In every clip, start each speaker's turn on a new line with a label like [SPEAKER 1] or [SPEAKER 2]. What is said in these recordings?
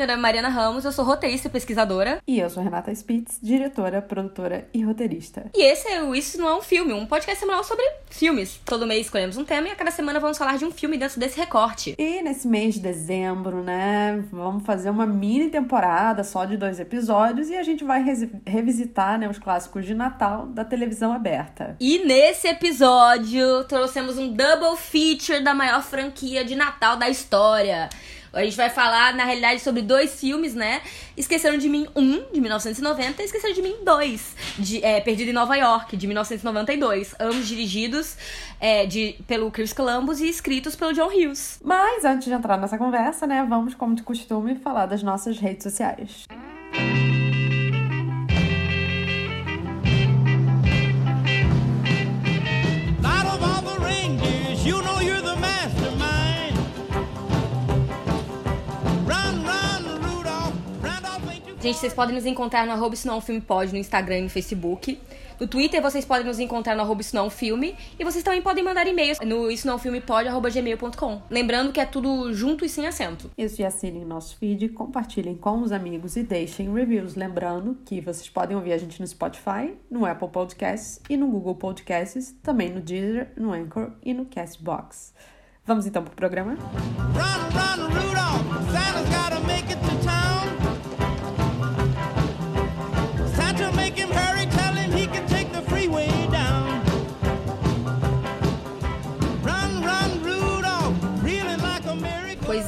[SPEAKER 1] Meu nome é Mariana Ramos, eu sou roteirista e pesquisadora.
[SPEAKER 2] E eu sou Renata Spitz, diretora, produtora e roteirista.
[SPEAKER 1] E esse é o Isso Não É Um Filme, um podcast semanal sobre filmes. Todo mês escolhemos um tema e a cada semana vamos falar de um filme dentro desse recorte.
[SPEAKER 2] E nesse mês de dezembro, né, vamos fazer uma mini temporada só de dois episódios e a gente vai revisitar, né, os clássicos de Natal da televisão aberta.
[SPEAKER 1] E nesse episódio trouxemos um double feature da maior franquia de Natal da história. A gente vai falar, na realidade, sobre dois filmes, né? Esqueceram de Mim 1, de 1990, e Esqueceram de Mim 2, de, é, Perdido em Nova York, de 1992. Ambos dirigidos é, de, pelo Chris Columbus e escritos pelo John Hughes.
[SPEAKER 2] Mas antes de entrar nessa conversa, né, vamos, como de costume, falar das nossas redes sociais.
[SPEAKER 3] Out
[SPEAKER 1] Gente, vocês podem nos encontrar no arroba Não É Um Filme Pode, no Instagram e no Facebook. No Twitter, vocês podem nos encontrar no arroba Não É Um Filme. E vocês também podem mandar e-mails no isso não é um filme pode, arroba gmail.com. Lembrando que é tudo junto e sem acento.
[SPEAKER 2] Isso e assinem nosso feed, compartilhem com os amigos e deixem reviews. Lembrando que vocês podem ouvir a gente no Spotify, no Apple Podcasts e no Google Podcasts, também no Deezer, no Anchor e no Castbox. Vamos então pro programa?
[SPEAKER 3] Run, run, Rudolph. Santa's gotta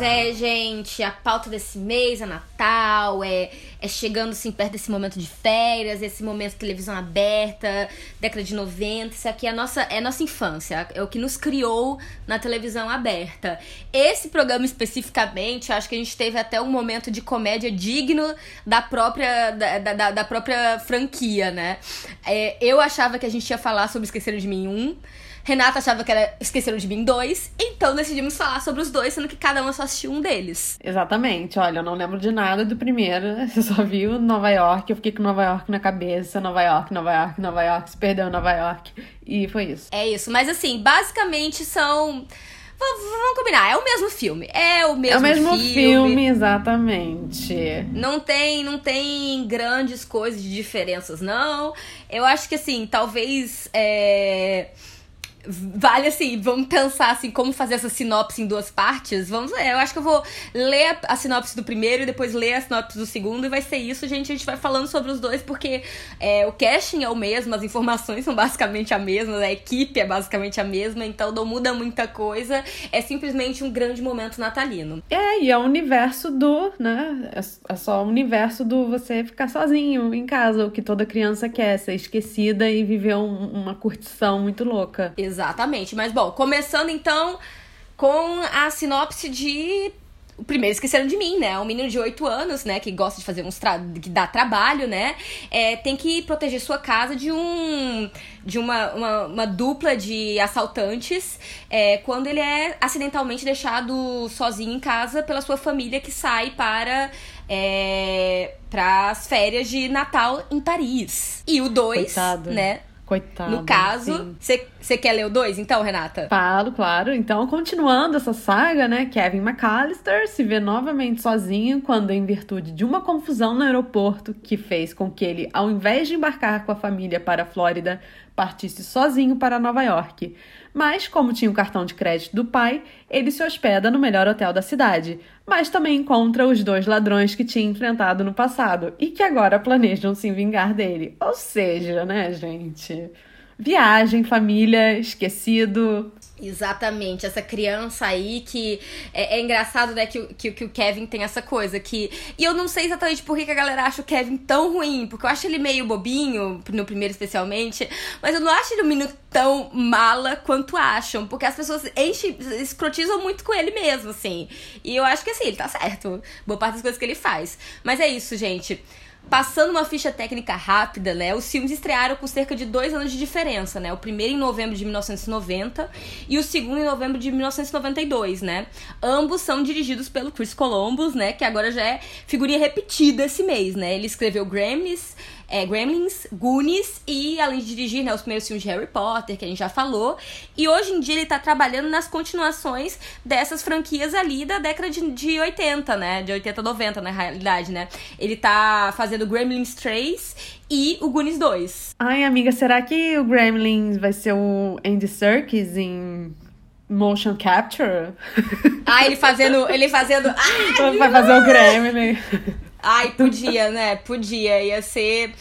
[SPEAKER 1] é, gente, a pauta desse mês é Natal, é, é chegando assim perto desse momento de férias, esse momento de televisão aberta, década de 90, isso aqui é a nossa, é a nossa infância, é o que nos criou na televisão aberta. Esse programa especificamente, acho que a gente teve até um momento de comédia digno da própria, da, da, da própria franquia, né? É, eu achava que a gente ia falar sobre Esqueceram de Mim 1, Renata achava que era Esqueceram de Mim 2, então decidimos falar sobre os dois, sendo que cada uma só assistiu um deles.
[SPEAKER 2] Exatamente, olha, eu não lembro de nada do primeiro, eu só vi o Nova York, eu fiquei com Nova York na cabeça, Nova York, Nova York, Nova York, se perdeu Nova York, e foi isso.
[SPEAKER 1] É isso, mas assim, basicamente são. Vamos combinar, é o mesmo filme. É o mesmo,
[SPEAKER 2] é o mesmo filme, exatamente.
[SPEAKER 1] Não tem, não tem grandes coisas de diferenças, não. Eu acho que assim, talvez. É... Vale assim, vamos pensar assim, como fazer essa sinopse em duas partes. Vamos Eu acho que eu vou ler a, a sinopse do primeiro e depois ler a sinopse do segundo, e vai ser isso, gente. A gente vai falando sobre os dois, porque é, o casting é o mesmo, as informações são basicamente a mesma, a equipe é basicamente a mesma, então não muda muita coisa. É simplesmente um grande momento natalino.
[SPEAKER 2] É, e é o universo do, né? É é só o universo do você ficar sozinho em casa, o que toda criança quer, ser esquecida e viver um- uma curtição muito louca.
[SPEAKER 1] Exatamente. Mas, bom, começando então com a sinopse de. Primeiro esqueceram de mim, né? Um menino de 8 anos, né? Que gosta de fazer uns. Tra... que dá trabalho, né? É, tem que proteger sua casa de um. de uma, uma, uma dupla de assaltantes. é, quando ele é acidentalmente deixado sozinho em casa pela sua família que sai para. É, para as férias de Natal em Paris. E o 2,
[SPEAKER 2] Coitado.
[SPEAKER 1] né?
[SPEAKER 2] Coitado.
[SPEAKER 1] No caso, você quer ler o 2 então, Renata?
[SPEAKER 2] Falo, claro. Então, continuando essa saga, né? Kevin McAllister se vê novamente sozinho quando, em virtude de uma confusão no aeroporto que fez com que ele, ao invés de embarcar com a família para a Flórida, partisse sozinho para Nova York. Mas, como tinha o cartão de crédito do pai, ele se hospeda no melhor hotel da cidade. Mas também encontra os dois ladrões que tinha enfrentado no passado e que agora planejam se vingar dele. Ou seja, né, gente? Viagem, família, esquecido.
[SPEAKER 1] Exatamente, essa criança aí que. É, é engraçado, né, que, que, que o Kevin tem essa coisa que. E eu não sei exatamente por que a galera acha o Kevin tão ruim, porque eu acho ele meio bobinho, no primeiro especialmente, mas eu não acho ele um menino tão mala quanto acham, porque as pessoas enchem, escrotizam muito com ele mesmo, assim. E eu acho que assim, ele tá certo, boa parte das coisas que ele faz. Mas é isso, gente. Passando uma ficha técnica rápida, né? Os filmes estrearam com cerca de dois anos de diferença, né? O primeiro em novembro de 1990 e o segundo em novembro de 1992, né? Ambos são dirigidos pelo Chris Columbus, né? Que agora já é figurinha repetida esse mês, né? Ele escreveu Gremlins, é, Gremlins, Goonies e além de dirigir né, os primeiros filmes de Harry Potter, que a gente já falou. E hoje em dia ele tá trabalhando nas continuações dessas franquias ali da década de, de 80, né? De 80, 90, na realidade, né? Ele tá fazendo Gremlins 3 e o Goonies 2.
[SPEAKER 2] Ai, amiga, será que o Gremlins vai ser o Andy Serkis em motion capture?
[SPEAKER 1] Ah, ele fazendo. Ele fazendo. Ai,
[SPEAKER 2] vai fazer o Gremlin.
[SPEAKER 1] Ai, podia, né? Podia. Ia ser.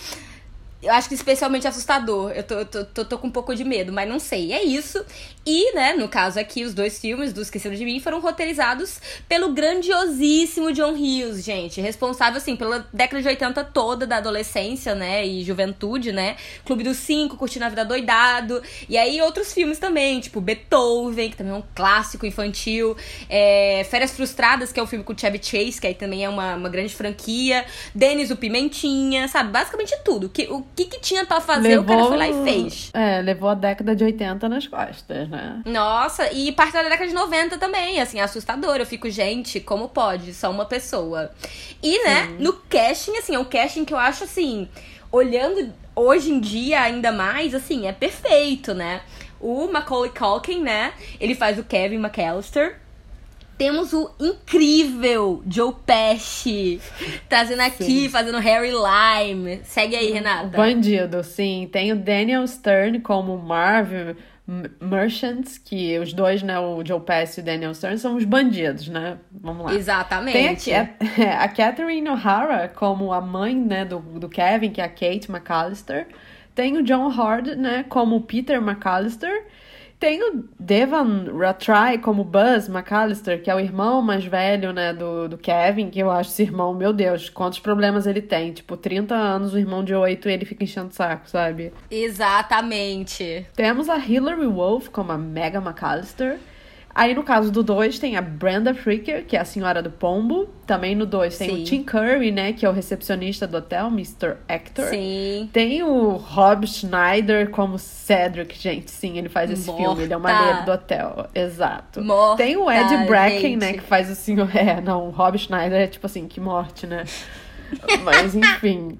[SPEAKER 1] Eu acho que especialmente assustador. Eu tô, tô, tô, tô, com um pouco de medo, mas não sei. É isso. E, né, no caso aqui, os dois filmes do Esqueceram de Mim foram roteirizados pelo grandiosíssimo John Hughes, gente. Responsável, assim, pela década de 80 toda da adolescência, né, e juventude, né. Clube dos Cinco, Curtindo a Vida Doidado. E aí outros filmes também, tipo Beethoven, que também é um clássico infantil. É, Férias Frustradas, que é um filme com o Chevy Chase, que aí também é uma, uma grande franquia. Denis o Pimentinha, sabe? Basicamente tudo. Que, que, que tinha para fazer, levou, o cara foi lá e fez.
[SPEAKER 2] É, levou a década de 80 nas costas né?
[SPEAKER 1] Nossa, e parte da década de 90 também, assim, é assustador. Eu fico, gente, como pode? Só uma pessoa. E, né, Sim. no casting, assim, é um casting que eu acho, assim, olhando hoje em dia ainda mais, assim, é perfeito, né? O Macaulay Culkin, né? Ele faz o Kevin McAllister. Temos o incrível Joe Pesci trazendo aqui, sim. fazendo Harry Lime. Segue aí, Renata.
[SPEAKER 2] Bandido, sim. Tem o Daniel Stern como Marvel Merchants, que os dois, né, o Joe Pesci e o Daniel Stern, são os bandidos, né? Vamos lá.
[SPEAKER 1] Exatamente.
[SPEAKER 2] Tem a, a Catherine O'Hara como a mãe, né, do, do Kevin, que é a Kate McAllister. Tem o John Hord, né, como Peter McAllister. Tem o Devan Ratrai como Buzz McAllister, que é o irmão mais velho, né, do, do Kevin, que eu acho esse irmão, meu Deus, quantos problemas ele tem. Tipo, 30 anos, o irmão de 8, e ele fica enchendo o saco, sabe?
[SPEAKER 1] Exatamente.
[SPEAKER 2] Temos a Hilary Wolf como a Mega McAllister. Aí no caso do 2 tem a Brenda Fricker, que é a senhora do pombo. Também no 2 tem Sim. o Tim Curry, né, que é o recepcionista do hotel, Mr. Hector.
[SPEAKER 1] Sim.
[SPEAKER 2] Tem o Rob Schneider como Cedric, gente. Sim, ele faz esse Morta. filme, ele é o maneiro do hotel. Exato.
[SPEAKER 1] Morta,
[SPEAKER 2] tem o Ed Bracken,
[SPEAKER 1] gente.
[SPEAKER 2] né, que faz o senhor. É, não, o Rob Schneider é tipo assim, que morte, né? Mas enfim.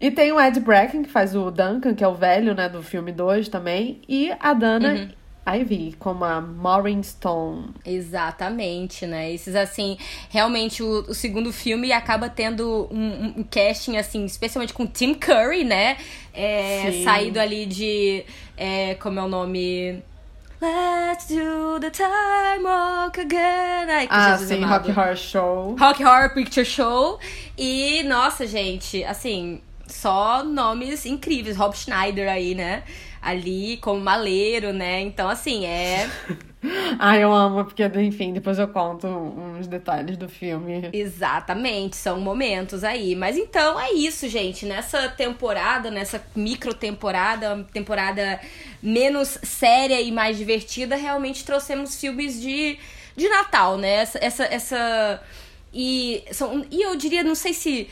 [SPEAKER 2] E tem o Ed Bracken, que faz o Duncan, que é o velho, né, do filme 2 também. E a Dana uhum. Ivy, como a Maureen Stone.
[SPEAKER 1] Exatamente, né? Esses, assim, realmente o, o segundo filme acaba tendo um, um, casting, assim, especialmente com Tim Curry, né? É, saído ali de. É, como é o nome? Let's do the time walk again. Ai, que
[SPEAKER 2] ah, sim, amado. Rock Horror Show.
[SPEAKER 1] Rock Horror Picture Show. E, nossa, gente, assim, só nomes incríveis. Rob Schneider aí, né? ali como maleiro, né? Então, assim, é.
[SPEAKER 2] Ah, eu amo, porque, enfim, depois eu conto uns detalhes do filme.
[SPEAKER 1] Exatamente, são momentos aí. Mas então é isso, gente. Nessa temporada, nessa micro temporada, temporada menos séria e mais divertida, realmente trouxemos filmes de, de Natal, né? Essa. essa, essa... E, são, e eu diria, não sei se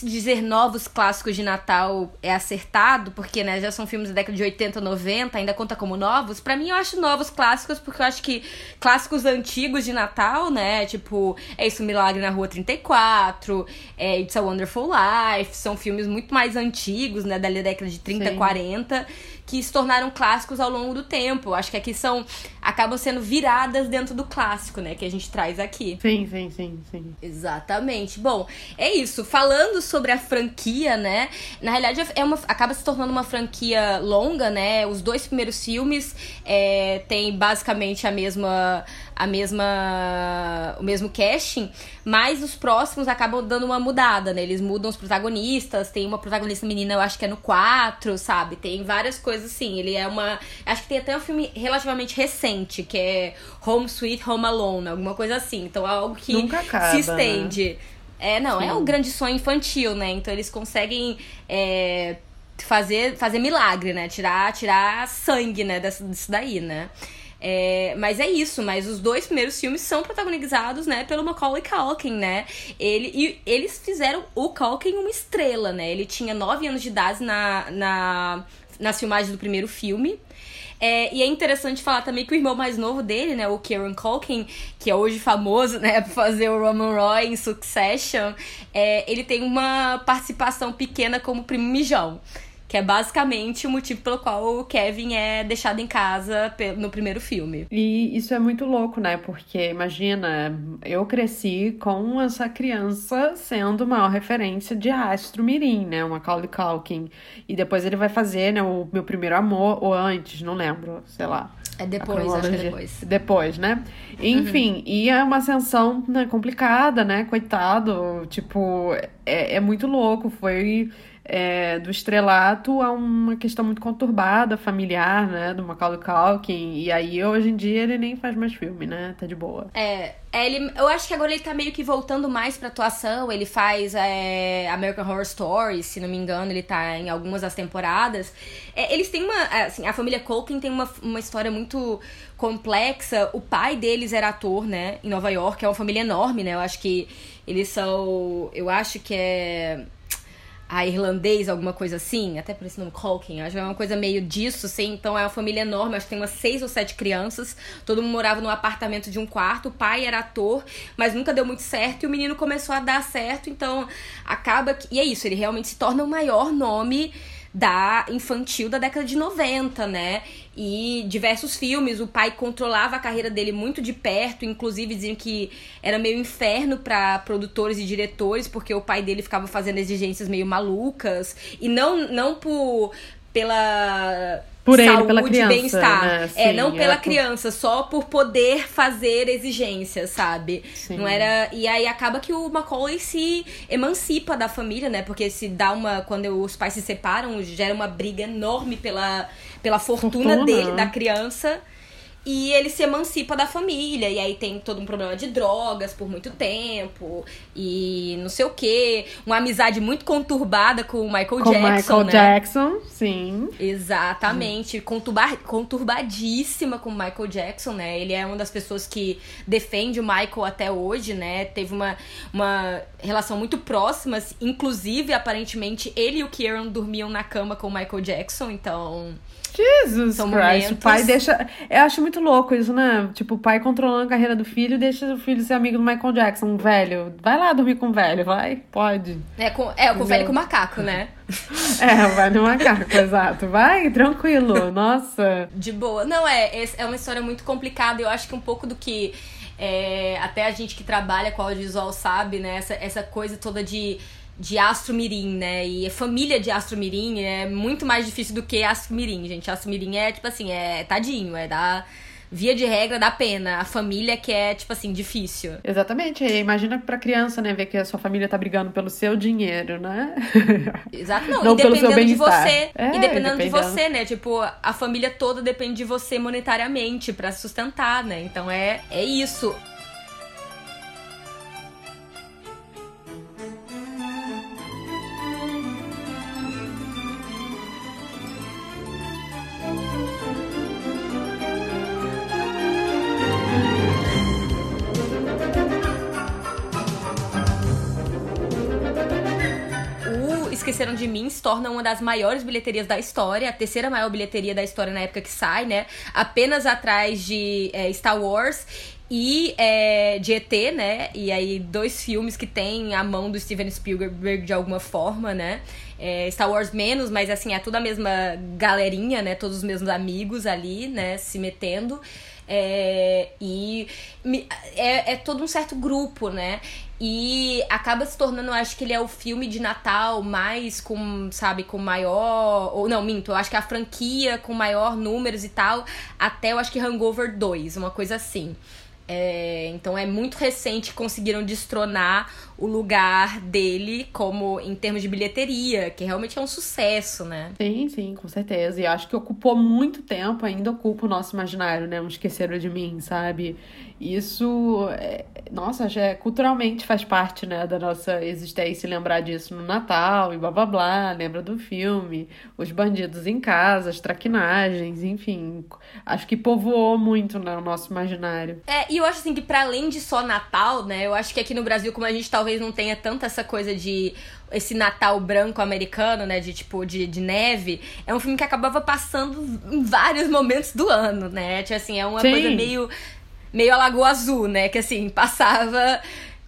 [SPEAKER 1] dizer novos clássicos de Natal é acertado, porque né, já são filmes da década de 80, 90, ainda conta como novos. Para mim, eu acho novos clássicos, porque eu acho que clássicos antigos de Natal, né? Tipo, É Isso Milagre na Rua 34, é It's a Wonderful Life, são filmes muito mais antigos, né? Da década de 30, Sim. 40 que se tornaram clássicos ao longo do tempo. Acho que aqui são. acabam sendo viradas dentro do clássico, né? Que a gente traz aqui.
[SPEAKER 2] Sim, sim, sim, sim.
[SPEAKER 1] Exatamente. Bom, é isso. Falando sobre a franquia, né? Na realidade, é uma, acaba se tornando uma franquia longa, né? Os dois primeiros filmes é, têm basicamente a mesma a mesma o mesmo casting, mas os próximos acabam dando uma mudada, né? Eles mudam os protagonistas, tem uma protagonista menina, eu acho que é no 4, sabe? Tem várias coisas assim. Ele é uma, acho que tem até um filme relativamente recente, que é Home Sweet Home Alone, alguma coisa assim. Então é algo que
[SPEAKER 2] acaba,
[SPEAKER 1] se estende.
[SPEAKER 2] Né?
[SPEAKER 1] É, não, Sim. é um grande sonho infantil, né? Então eles conseguem é, fazer, fazer milagre, né? Tirar, tirar sangue, né? Dessa, disso daí, né? É, mas é isso, mas os dois primeiros filmes são protagonizados, né, pelo Macaulay Culkin, né? Ele, e eles fizeram o Culkin uma estrela, né? Ele tinha nove anos de idade na, na, nas filmagens do primeiro filme. É, e é interessante falar também que o irmão mais novo dele, né, o Kieran Culkin, que é hoje famoso, né, por fazer o Roman Roy em Succession, é, ele tem uma participação pequena como primo mijão. Que é basicamente o motivo pelo qual o Kevin é deixado em casa no primeiro filme.
[SPEAKER 2] E isso é muito louco, né? Porque imagina, eu cresci com essa criança sendo maior referência de Astro Mirim, né? Uma Macaulay Culkin. E depois ele vai fazer, né, o meu primeiro amor, ou antes, não lembro, sei lá.
[SPEAKER 1] É depois, acho que é depois.
[SPEAKER 2] Depois, né? Enfim, uhum. e é uma ascensão né, complicada, né? Coitado. Tipo, é, é muito louco. Foi é, do estrelato a uma questão muito conturbada, familiar, né? Do Macaulay Culkin. E aí, hoje em dia, ele nem faz mais filme, né? Tá de boa.
[SPEAKER 1] É, é ele, eu acho que agora ele tá meio que voltando mais pra atuação. Ele faz é, American Horror Story, se não me engano, ele tá em algumas das temporadas. É, eles têm uma. Assim, a família Culkin tem uma, uma história muito complexa. O pai deles era ator, né? Em Nova York. É uma família enorme, né? Eu acho que eles são. Eu acho que é a irlandês, alguma coisa assim, até por esse nome Culkin, acho que é uma coisa meio disso, assim, então é uma família enorme, acho que tem umas seis ou sete crianças, todo mundo morava num apartamento de um quarto, o pai era ator, mas nunca deu muito certo, e o menino começou a dar certo, então acaba que, e é isso, ele realmente se torna o maior nome da infantil da década de 90, né? E diversos filmes, o pai controlava a carreira dele muito de perto, inclusive diziam que era meio inferno para produtores e diretores, porque o pai dele ficava fazendo exigências meio malucas, e não não por pela
[SPEAKER 2] por
[SPEAKER 1] saúde
[SPEAKER 2] ele, pela criança,
[SPEAKER 1] bem-estar.
[SPEAKER 2] Né?
[SPEAKER 1] é, não pela criança, só por poder fazer exigências, sabe?
[SPEAKER 2] Sim.
[SPEAKER 1] Não era. E aí acaba que o Macaulay se emancipa da família, né? Porque se dá uma. Quando os pais se separam, gera uma briga enorme pela, pela fortuna,
[SPEAKER 2] Fortuna.
[SPEAKER 1] dele, da criança. E ele se emancipa da família. E aí tem todo um problema de drogas por muito tempo. E não sei o quê. Uma amizade muito conturbada com o Michael
[SPEAKER 2] Com
[SPEAKER 1] Jackson,
[SPEAKER 2] Michael
[SPEAKER 1] né?
[SPEAKER 2] Jackson, sim.
[SPEAKER 1] Exatamente. Conturba conturbadíssima com o Michael Jackson, né? Ele é uma das pessoas que defende o Michael até hoje, né? Teve uma, uma relação muito próxima. Inclusive, aparentemente, ele e o Kieran dormiam na cama com o Michael Jackson. Então...
[SPEAKER 2] Jesus
[SPEAKER 1] São
[SPEAKER 2] Christ.
[SPEAKER 1] momentos-
[SPEAKER 2] O pai deixa. Eu acho muito louco isso, né? Tipo, o pai controlando a carreira do filho e deixa o filho ser amigo do Michael Jackson, velho. Vai lá dormir com o velho, vai. Pode.
[SPEAKER 1] É, com, é com o velho com o macaco, né?
[SPEAKER 2] É, vai no macaco, exato. Vai, tranquilo. Nossa.
[SPEAKER 1] De boa. Não, é, é uma história muito complicada. Eu acho que um pouco do que é, até a gente que trabalha com audiovisual sabe, né? Essa, essa coisa toda de, de Astro Mirim, né? E a família de Astro Mirim é muito mais difícil do que Astro Mirim, gente. Astro Mirim é, tipo assim, é tadinho, é da... Via de regra, dá pena. A família que é, tipo assim, difícil.
[SPEAKER 2] Exatamente. E Imagina pra criança, né? Ver que a sua família tá brigando pelo seu dinheiro, né?
[SPEAKER 1] Exato, não,
[SPEAKER 2] Não
[SPEAKER 1] e
[SPEAKER 2] pelo seu
[SPEAKER 1] dependendo de você.
[SPEAKER 2] É,
[SPEAKER 1] e dependendo de
[SPEAKER 2] dependendo.
[SPEAKER 1] você, né? Tipo, a família toda depende de você monetariamente pra se sustentar, né? Então é, é isso. Torna uma das maiores bilheterias da história, a terceira maior bilheteria da história na época que sai, né? Apenas atrás de é, Star Wars e é, de ET, né? E aí, dois filmes que tem a mão do Steven Spielberg de alguma forma, né? É, Star Wars menos, mas assim, é tudo a mesma galerinha, né? Todos os mesmos amigos ali, né? Se metendo. É, e é, é todo um certo grupo, né? E acaba se tornando, eu acho que ele é o filme de Natal mais com, sabe, com maior. Ou não, minto, eu acho que é a franquia com maior números e tal, até eu acho que Hangover 2, uma coisa assim. É, então é muito recente conseguiram destronar o lugar dele como em termos de bilheteria, que realmente é um sucesso, né?
[SPEAKER 2] Sim, sim, com certeza. E acho que ocupou muito tempo, ainda ocupa o nosso imaginário, né? Um Esqueceram de Mim, sabe? Isso, é, nossa, já é, culturalmente faz parte, né, da nossa existência lembrar disso no Natal e blá blá blá, lembra do filme, os bandidos em casa, as traquinagens, enfim. Acho que povoou muito né, o nosso imaginário.
[SPEAKER 1] É, e eu acho assim que para além de só Natal, né, eu acho que aqui no Brasil, como a gente talvez não tenha tanta essa coisa de esse Natal branco americano, né, de tipo de, de neve, é um filme que acabava passando em vários momentos do ano, né? Tipo assim, é uma
[SPEAKER 2] Sim.
[SPEAKER 1] coisa meio meio a Lagoa Azul, né? Que assim, passava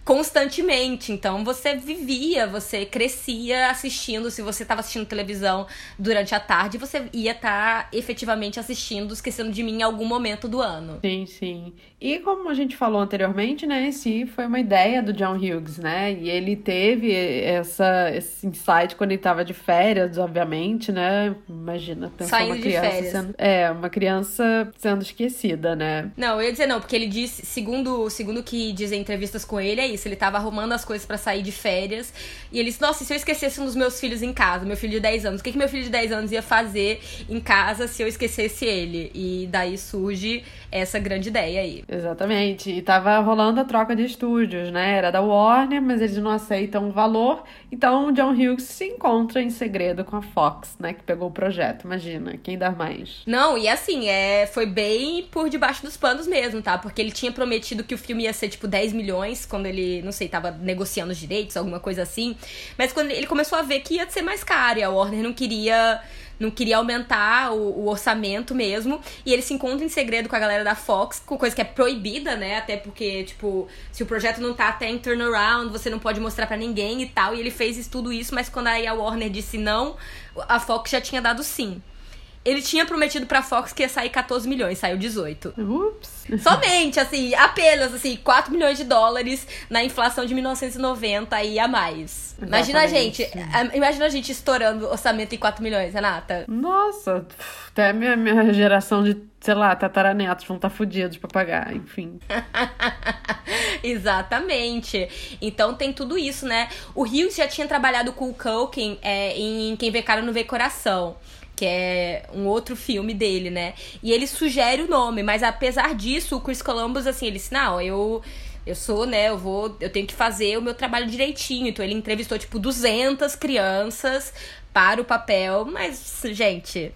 [SPEAKER 1] constantemente. Então você vivia, você crescia assistindo. Se você estava assistindo televisão durante a tarde, você ia estar tá, efetivamente assistindo Esquecendo de Mim em algum momento do ano.
[SPEAKER 2] Sim, sim. E como a gente falou anteriormente, né? Esse foi uma ideia do John Hughes, né? E ele teve essa, esse insight quando ele estava de férias, obviamente, né? Imagina pensar
[SPEAKER 1] Saindo
[SPEAKER 2] uma criança sendo. É, uma criança sendo esquecida, né?
[SPEAKER 1] Não, eu ia dizer não, porque ele disse, segundo, segundo que dizem entrevistas com ele, é isso. Ele tava arrumando as coisas para sair de férias. E ele disse, nossa, e se eu esquecesse um dos meus filhos em casa, meu filho de 10 anos, o que, que meu filho de 10 anos ia fazer em casa se eu esquecesse ele? E daí surge essa grande ideia aí.
[SPEAKER 2] Exatamente. E tava rolando a troca de estúdios, né? Era da Warner, mas eles não aceitam o valor. Então o John Hughes se encontra em segredo com a Fox, né? Que pegou o projeto. Imagina, quem dá mais?
[SPEAKER 1] Não, e assim, é, foi bem por debaixo dos panos mesmo, tá? Porque ele tinha prometido que o filme ia ser tipo 10 milhões quando ele, não sei, tava negociando os direitos, alguma coisa assim. Mas quando ele começou a ver que ia ser mais caro, e a Warner não queria não queria aumentar o, o, orçamento mesmo. E ele se encontra em segredo com a galera da Fox, com coisa que é proibida, né? Até porque, tipo, se o projeto não tá até em turnaround, você não pode mostrar para ninguém e tal. E ele fez tudo isso, mas quando aí a Warner disse não, a Fox já tinha dado sim. Ele tinha prometido pra Fox que ia sair 14 milhões, saiu 18.
[SPEAKER 2] Ups.
[SPEAKER 1] Somente, assim, apenas, assim, 4 milhões de dólares na inflação de 1990 e a mais. Imagina a gente, imagina a gente estourando orçamento em 4 milhões, Renata.
[SPEAKER 2] Nossa, até minha, minha geração de, sei lá, tataranetos vão estar tá fodidos pra pagar, enfim.
[SPEAKER 1] Exatamente. Então tem tudo isso, né? O Hughes já tinha trabalhado com o Culkin é, em Quem Vê Cara Não Vê Coração que é um outro filme dele, né? E ele sugere o nome, mas apesar disso, o Chris Columbus, assim, ele disse, não, eu... Eu sou, né, eu vou, eu tenho que fazer o meu trabalho direitinho. Então ele entrevistou tipo 200 crianças para o papel, mas gente,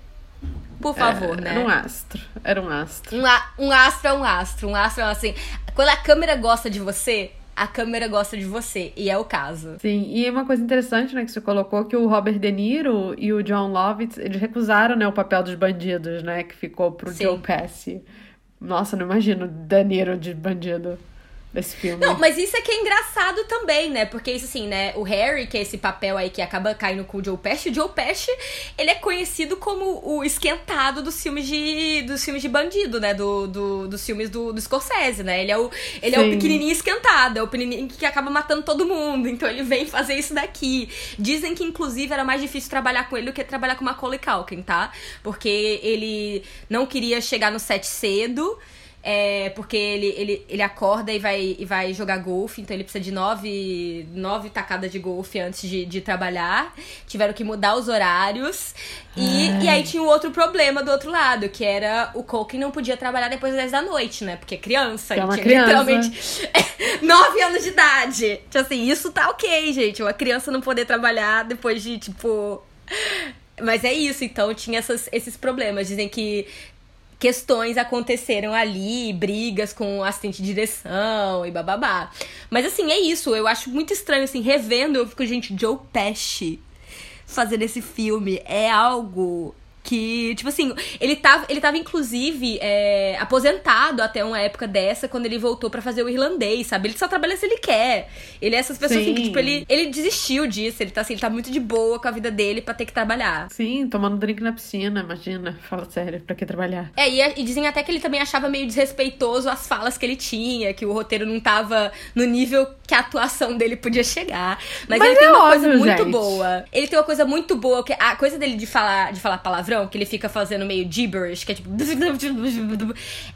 [SPEAKER 1] por favor,
[SPEAKER 2] é,
[SPEAKER 1] né?
[SPEAKER 2] Era um astro, era um astro.
[SPEAKER 1] Um, a, um astro é um astro, um astro é assim, quando a câmera gosta de você, a câmera gosta de você, e é o caso.
[SPEAKER 2] Sim, e uma coisa interessante, né, que você colocou, que o Robert De Niro e o John Lovitz, eles recusaram, né, o papel dos bandidos, né, que ficou pro
[SPEAKER 1] Sim.
[SPEAKER 2] Joe Pesci. Nossa, não imagino De Niro de bandido desse filme.
[SPEAKER 1] Não, mas isso é que é engraçado também, né? Porque isso assim, né? O Harry, que é esse papel aí que acaba caindo com o Joe Pesci, o Joe Pesci, ele é conhecido como o esquentado dos filmes de dos filmes de bandido, né? Do, do dos filmes do, do Scorsese, né? Ele é o ele é o pequenininho esquentado, é o pequenininho que acaba matando todo mundo. Então ele vem fazer isso daqui. Dizem que inclusive era mais difícil trabalhar com ele do que trabalhar com Macaulay Culkin, tá? Porque ele não queria chegar no set cedo. É, porque ele, ele, ele acorda e vai, e vai jogar golfe, então ele precisa de nove, nove tacadas de golfe antes de, de trabalhar. Tiveram que mudar os horários. E, e aí tinha um outro problema do outro lado, que era o Culkin não podia trabalhar depois das 10 da noite, né? Porque é criança.
[SPEAKER 2] É uma
[SPEAKER 1] tinha
[SPEAKER 2] criança.
[SPEAKER 1] literalmente nove anos de idade. Tipo assim, isso tá ok, gente. Uma criança não poder trabalhar depois de, tipo. Mas é isso, então tinha essas, esses problemas. Dizem que questões aconteceram ali, brigas com o assistente de direção e bababá. Mas assim, é isso. Eu acho muito estranho, assim, revendo, eu fico, gente, Joe Pesci fazendo esse filme é algo que, tipo assim, ele tava, ele tava inclusive é, aposentado até uma época dessa, quando ele voltou pra fazer o irlandês, sabe? Ele só trabalha se ele quer. Ele é essas pessoas assim, que, tipo, ele, ele desistiu disso, ele tá assim, ele tá muito de boa com a vida dele pra ter que trabalhar.
[SPEAKER 2] Sim, tomando drink na piscina, imagina. Fala sério, pra que trabalhar?
[SPEAKER 1] É, e, e dizem até que ele também achava meio desrespeitoso as falas que ele tinha, que o roteiro não tava no nível que a atuação dele podia chegar. Mas,
[SPEAKER 2] Mas
[SPEAKER 1] ele tem
[SPEAKER 2] é
[SPEAKER 1] uma
[SPEAKER 2] óbvio,
[SPEAKER 1] coisa muito
[SPEAKER 2] gente.
[SPEAKER 1] boa. Ele tem uma coisa muito boa, que a coisa dele de falar, de falar palavrão, que ele fica fazendo meio gibberish, que é tipo.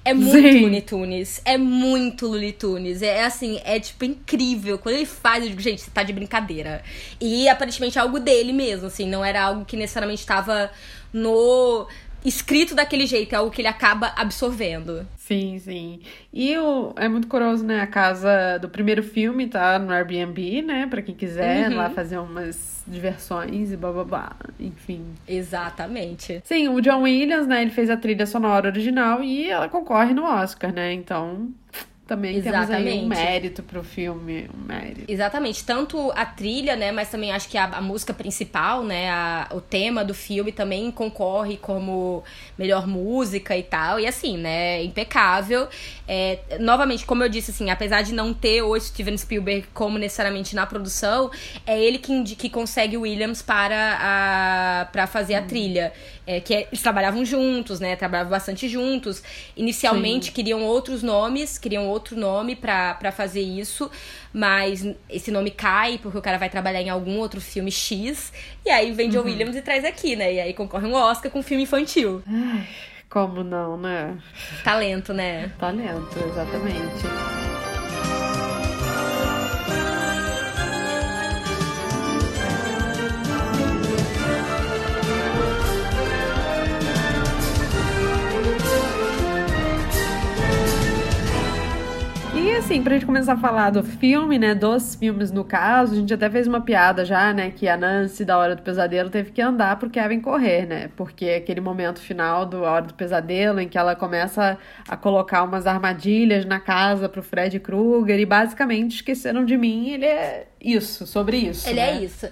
[SPEAKER 1] É muito
[SPEAKER 2] Sim.
[SPEAKER 1] Looney Tunes. É muito Looney Tunes. É assim, é tipo incrível. Quando ele faz, eu digo, gente, você tá de brincadeira. E aparentemente é algo dele mesmo, assim, não era algo que necessariamente estava no. Escrito daquele jeito, é algo que ele acaba absorvendo.
[SPEAKER 2] Sim, sim. E o, é muito curioso, né? A casa do primeiro filme tá no Airbnb, né? Pra quem quiser
[SPEAKER 1] Uhum.
[SPEAKER 2] lá fazer umas diversões e blá blá blá. Enfim.
[SPEAKER 1] Exatamente.
[SPEAKER 2] Sim, o John Williams, né? Ele fez a trilha sonora original e ela concorre no Oscar, né? Então, também temos aí
[SPEAKER 1] Exatamente.
[SPEAKER 2] um mérito pro filme. Um mérito.
[SPEAKER 1] Exatamente, tanto a trilha, né, mas também acho que a, a música principal, né, a- o tema do filme também concorre como melhor música e tal, e assim, né, impecável. É, novamente, como eu disse, assim, apesar de não ter o Steven Spielberg como necessariamente na produção, é ele que, que consegue o Williams para, a, para fazer a trilha. É, que é- eles trabalhavam juntos, né, trabalhavam bastante juntos. Inicialmente queriam outros nomes, queriam outro nome pra pra fazer isso, mas esse nome cai porque o cara vai trabalhar em algum outro filme X, e aí vem John Williams e traz aqui, né? E aí concorre um Oscar com filme infantil.
[SPEAKER 2] Como não, né?
[SPEAKER 1] Talento, né?
[SPEAKER 2] Talento, exatamente. Assim, pra gente começar a falar do filme, né, dos filmes no caso, a gente até fez uma piada já, né, que a Nancy da Hora do Pesadelo teve que andar pro Kevin correr, né, porque aquele momento final do A Hora do Pesadelo em que ela começa a colocar umas armadilhas na casa pro Fred Krueger e basicamente esqueceram de mim, ele é isso, sobre isso.
[SPEAKER 1] Ele
[SPEAKER 2] né?
[SPEAKER 1] é isso.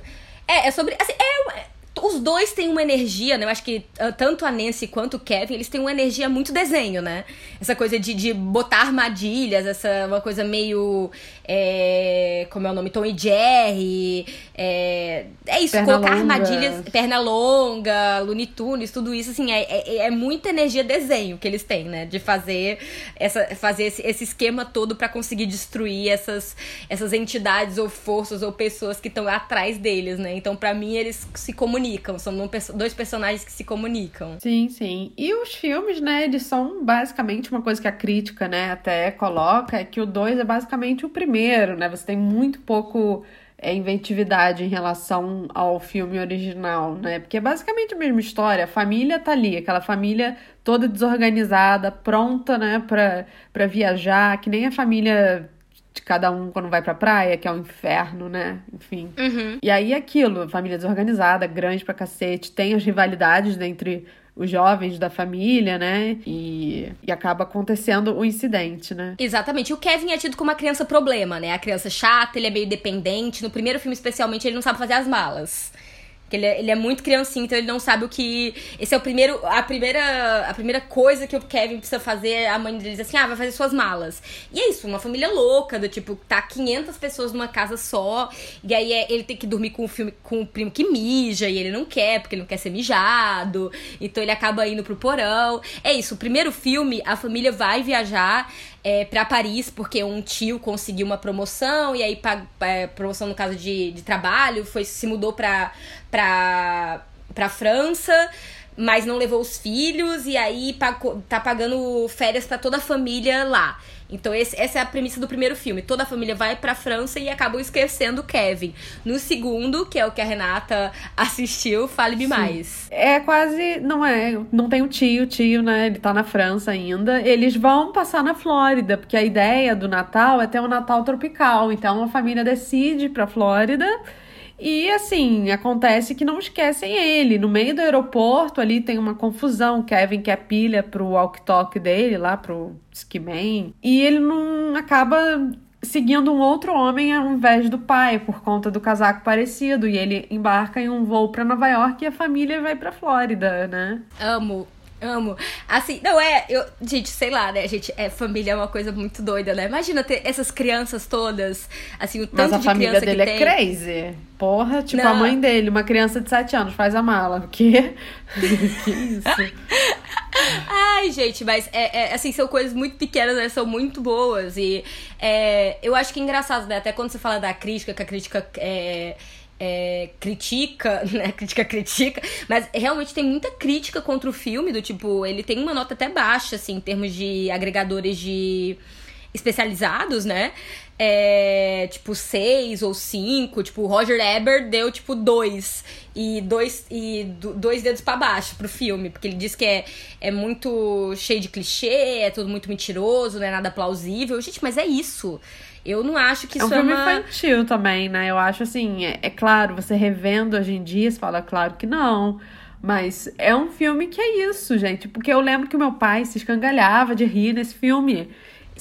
[SPEAKER 1] É, é sobre. Assim, é, é- os dois têm uma energia, né? Eu acho que ah, tanto a Nancy quanto o Kevin, eles têm uma energia muito desenho, né? Essa coisa de, de botar armadilhas, essa uma coisa meio. é, como é o nome? Tom e Jerry. É, é isso,
[SPEAKER 2] Perna
[SPEAKER 1] colocar
[SPEAKER 2] longa.
[SPEAKER 1] armadilhas. Perna longa, Looney Tunes, tudo isso, assim, é, é, é muita energia desenho que eles têm, né? De fazer, essa, fazer esse, esse esquema todo pra conseguir destruir essas, essas entidades ou forças ou pessoas que estão atrás deles, né? Então, pra mim, eles se comunicam. São um perso- dois personagens que se comunicam.
[SPEAKER 2] Sim, sim. E os filmes, né, eles são basicamente uma coisa que a crítica, né, até coloca, é que o 2 é basicamente o primeiro, né? Você tem muito pouco é, inventividade em relação ao filme original, né? Porque é basicamente a mesma história. A família tá ali, aquela família toda desorganizada, pronta, né, pra, pra viajar, que nem a família de cada um quando vai pra praia, que é um inferno, né? Enfim. E aí aquilo, família desorganizada, grande pra cacete, tem as rivalidades entre os jovens da família, né? E, e acaba acontecendo o incidente, né?
[SPEAKER 1] Exatamente. O Kevin é tido como uma criança problema, né? A criança chata, ele é meio dependente. No primeiro filme, especialmente, ele não sabe fazer as malas. Que ele, é, ele é muito criancinho, então ele não sabe o que. Esse é o primeiro. A primeira, a primeira coisa que o Kevin precisa fazer, a mãe dele diz assim: ah, vai fazer suas malas. E é isso, uma família louca, do tipo, tá 500 pessoas numa casa só, e aí é- ele tem que dormir com o, filme, com o primo que mija, e ele não quer, porque ele não quer ser mijado, então ele acaba indo pro porão. É isso, o primeiro filme, a família vai viajar é, para Paris, porque um tio conseguiu uma promoção, e aí, pa- é, promoção no caso de, de trabalho, foi se mudou pra, pra, pra França, mas não levou os filhos, e aí tá pagando férias pra toda a família lá. Então esse- essa é a premissa do primeiro filme. Toda a família vai pra França e acabam esquecendo o Kevin. No segundo, que é o que a Renata assistiu, fale-me mais.
[SPEAKER 2] É quase. Não é. Não tem o tio, o tio, né? Ele tá na França ainda. Eles vão passar na Flórida, porque a ideia do Natal é ter um Natal tropical. Então a família decide ir pra Flórida. E assim, acontece que não esquecem ele. No meio do aeroporto ali tem uma confusão. Kevin quer pilha pro walk-talk dele, lá pro Skiman. E ele não acaba seguindo um outro homem ao invés do pai, por conta do casaco parecido. E ele embarca em um voo pra Nova York e a família vai pra Flórida, né?
[SPEAKER 1] Amo. Amo. Assim, não é, eu, gente, sei lá, né, gente, é, família é uma coisa muito doida, né? Imagina ter essas crianças todas, assim, o
[SPEAKER 2] Mas
[SPEAKER 1] tanto
[SPEAKER 2] a
[SPEAKER 1] de
[SPEAKER 2] família
[SPEAKER 1] criança
[SPEAKER 2] dele
[SPEAKER 1] que
[SPEAKER 2] é
[SPEAKER 1] tem.
[SPEAKER 2] crazy. Porra, tipo
[SPEAKER 1] Não.
[SPEAKER 2] a mãe dele, uma criança de 7 anos, faz a mala. O quê? que isso?
[SPEAKER 1] Ai, gente, mas é, é, assim, são coisas muito pequenas, né? São muito boas. E é, eu acho que é engraçado, né? Até quando você fala da crítica, que a crítica é, é, critica, né? Crítica critica, mas realmente tem muita crítica contra o filme, do tipo, ele tem uma nota até baixa, assim, em termos de agregadores de especializados, né? É, tipo, seis ou cinco. Tipo, o Roger Ebert deu, tipo, dois. E dois, e do- dois dedos pra baixo pro filme. Porque ele diz que é, é muito cheio de clichê, é tudo muito mentiroso, não é nada plausível. Gente, mas é isso. Eu não acho que
[SPEAKER 2] É um
[SPEAKER 1] isso é,
[SPEAKER 2] filme
[SPEAKER 1] uma...
[SPEAKER 2] infantil também, né? Eu acho assim, é, é claro, você revendo hoje em dia, você fala, claro que não. Mas é um filme que é isso, gente. Porque eu lembro que o meu pai se escangalhava de rir nesse filme.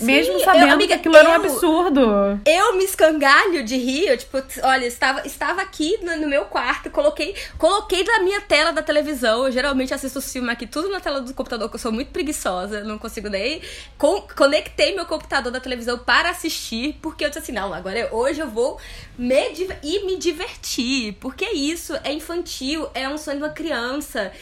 [SPEAKER 2] Mesmo
[SPEAKER 1] eu-
[SPEAKER 2] sabendo
[SPEAKER 1] amiga,
[SPEAKER 2] que aquilo era um
[SPEAKER 1] eu-
[SPEAKER 2] absurdo.
[SPEAKER 1] Eu me escangalho de rir, eu, tipo, olha, estava, estava aqui no, no meu quarto, coloquei, coloquei na minha tela da televisão. Eu geralmente assisto os filmes aqui, tudo na tela do computador, que eu sou muito preguiçosa, não consigo nem. Con- conectei meu computador da televisão para assistir, porque eu disse assim: não, agora eu- hoje eu vou me e me divertir. Porque é isso, é infantil, é um sonho de uma criança.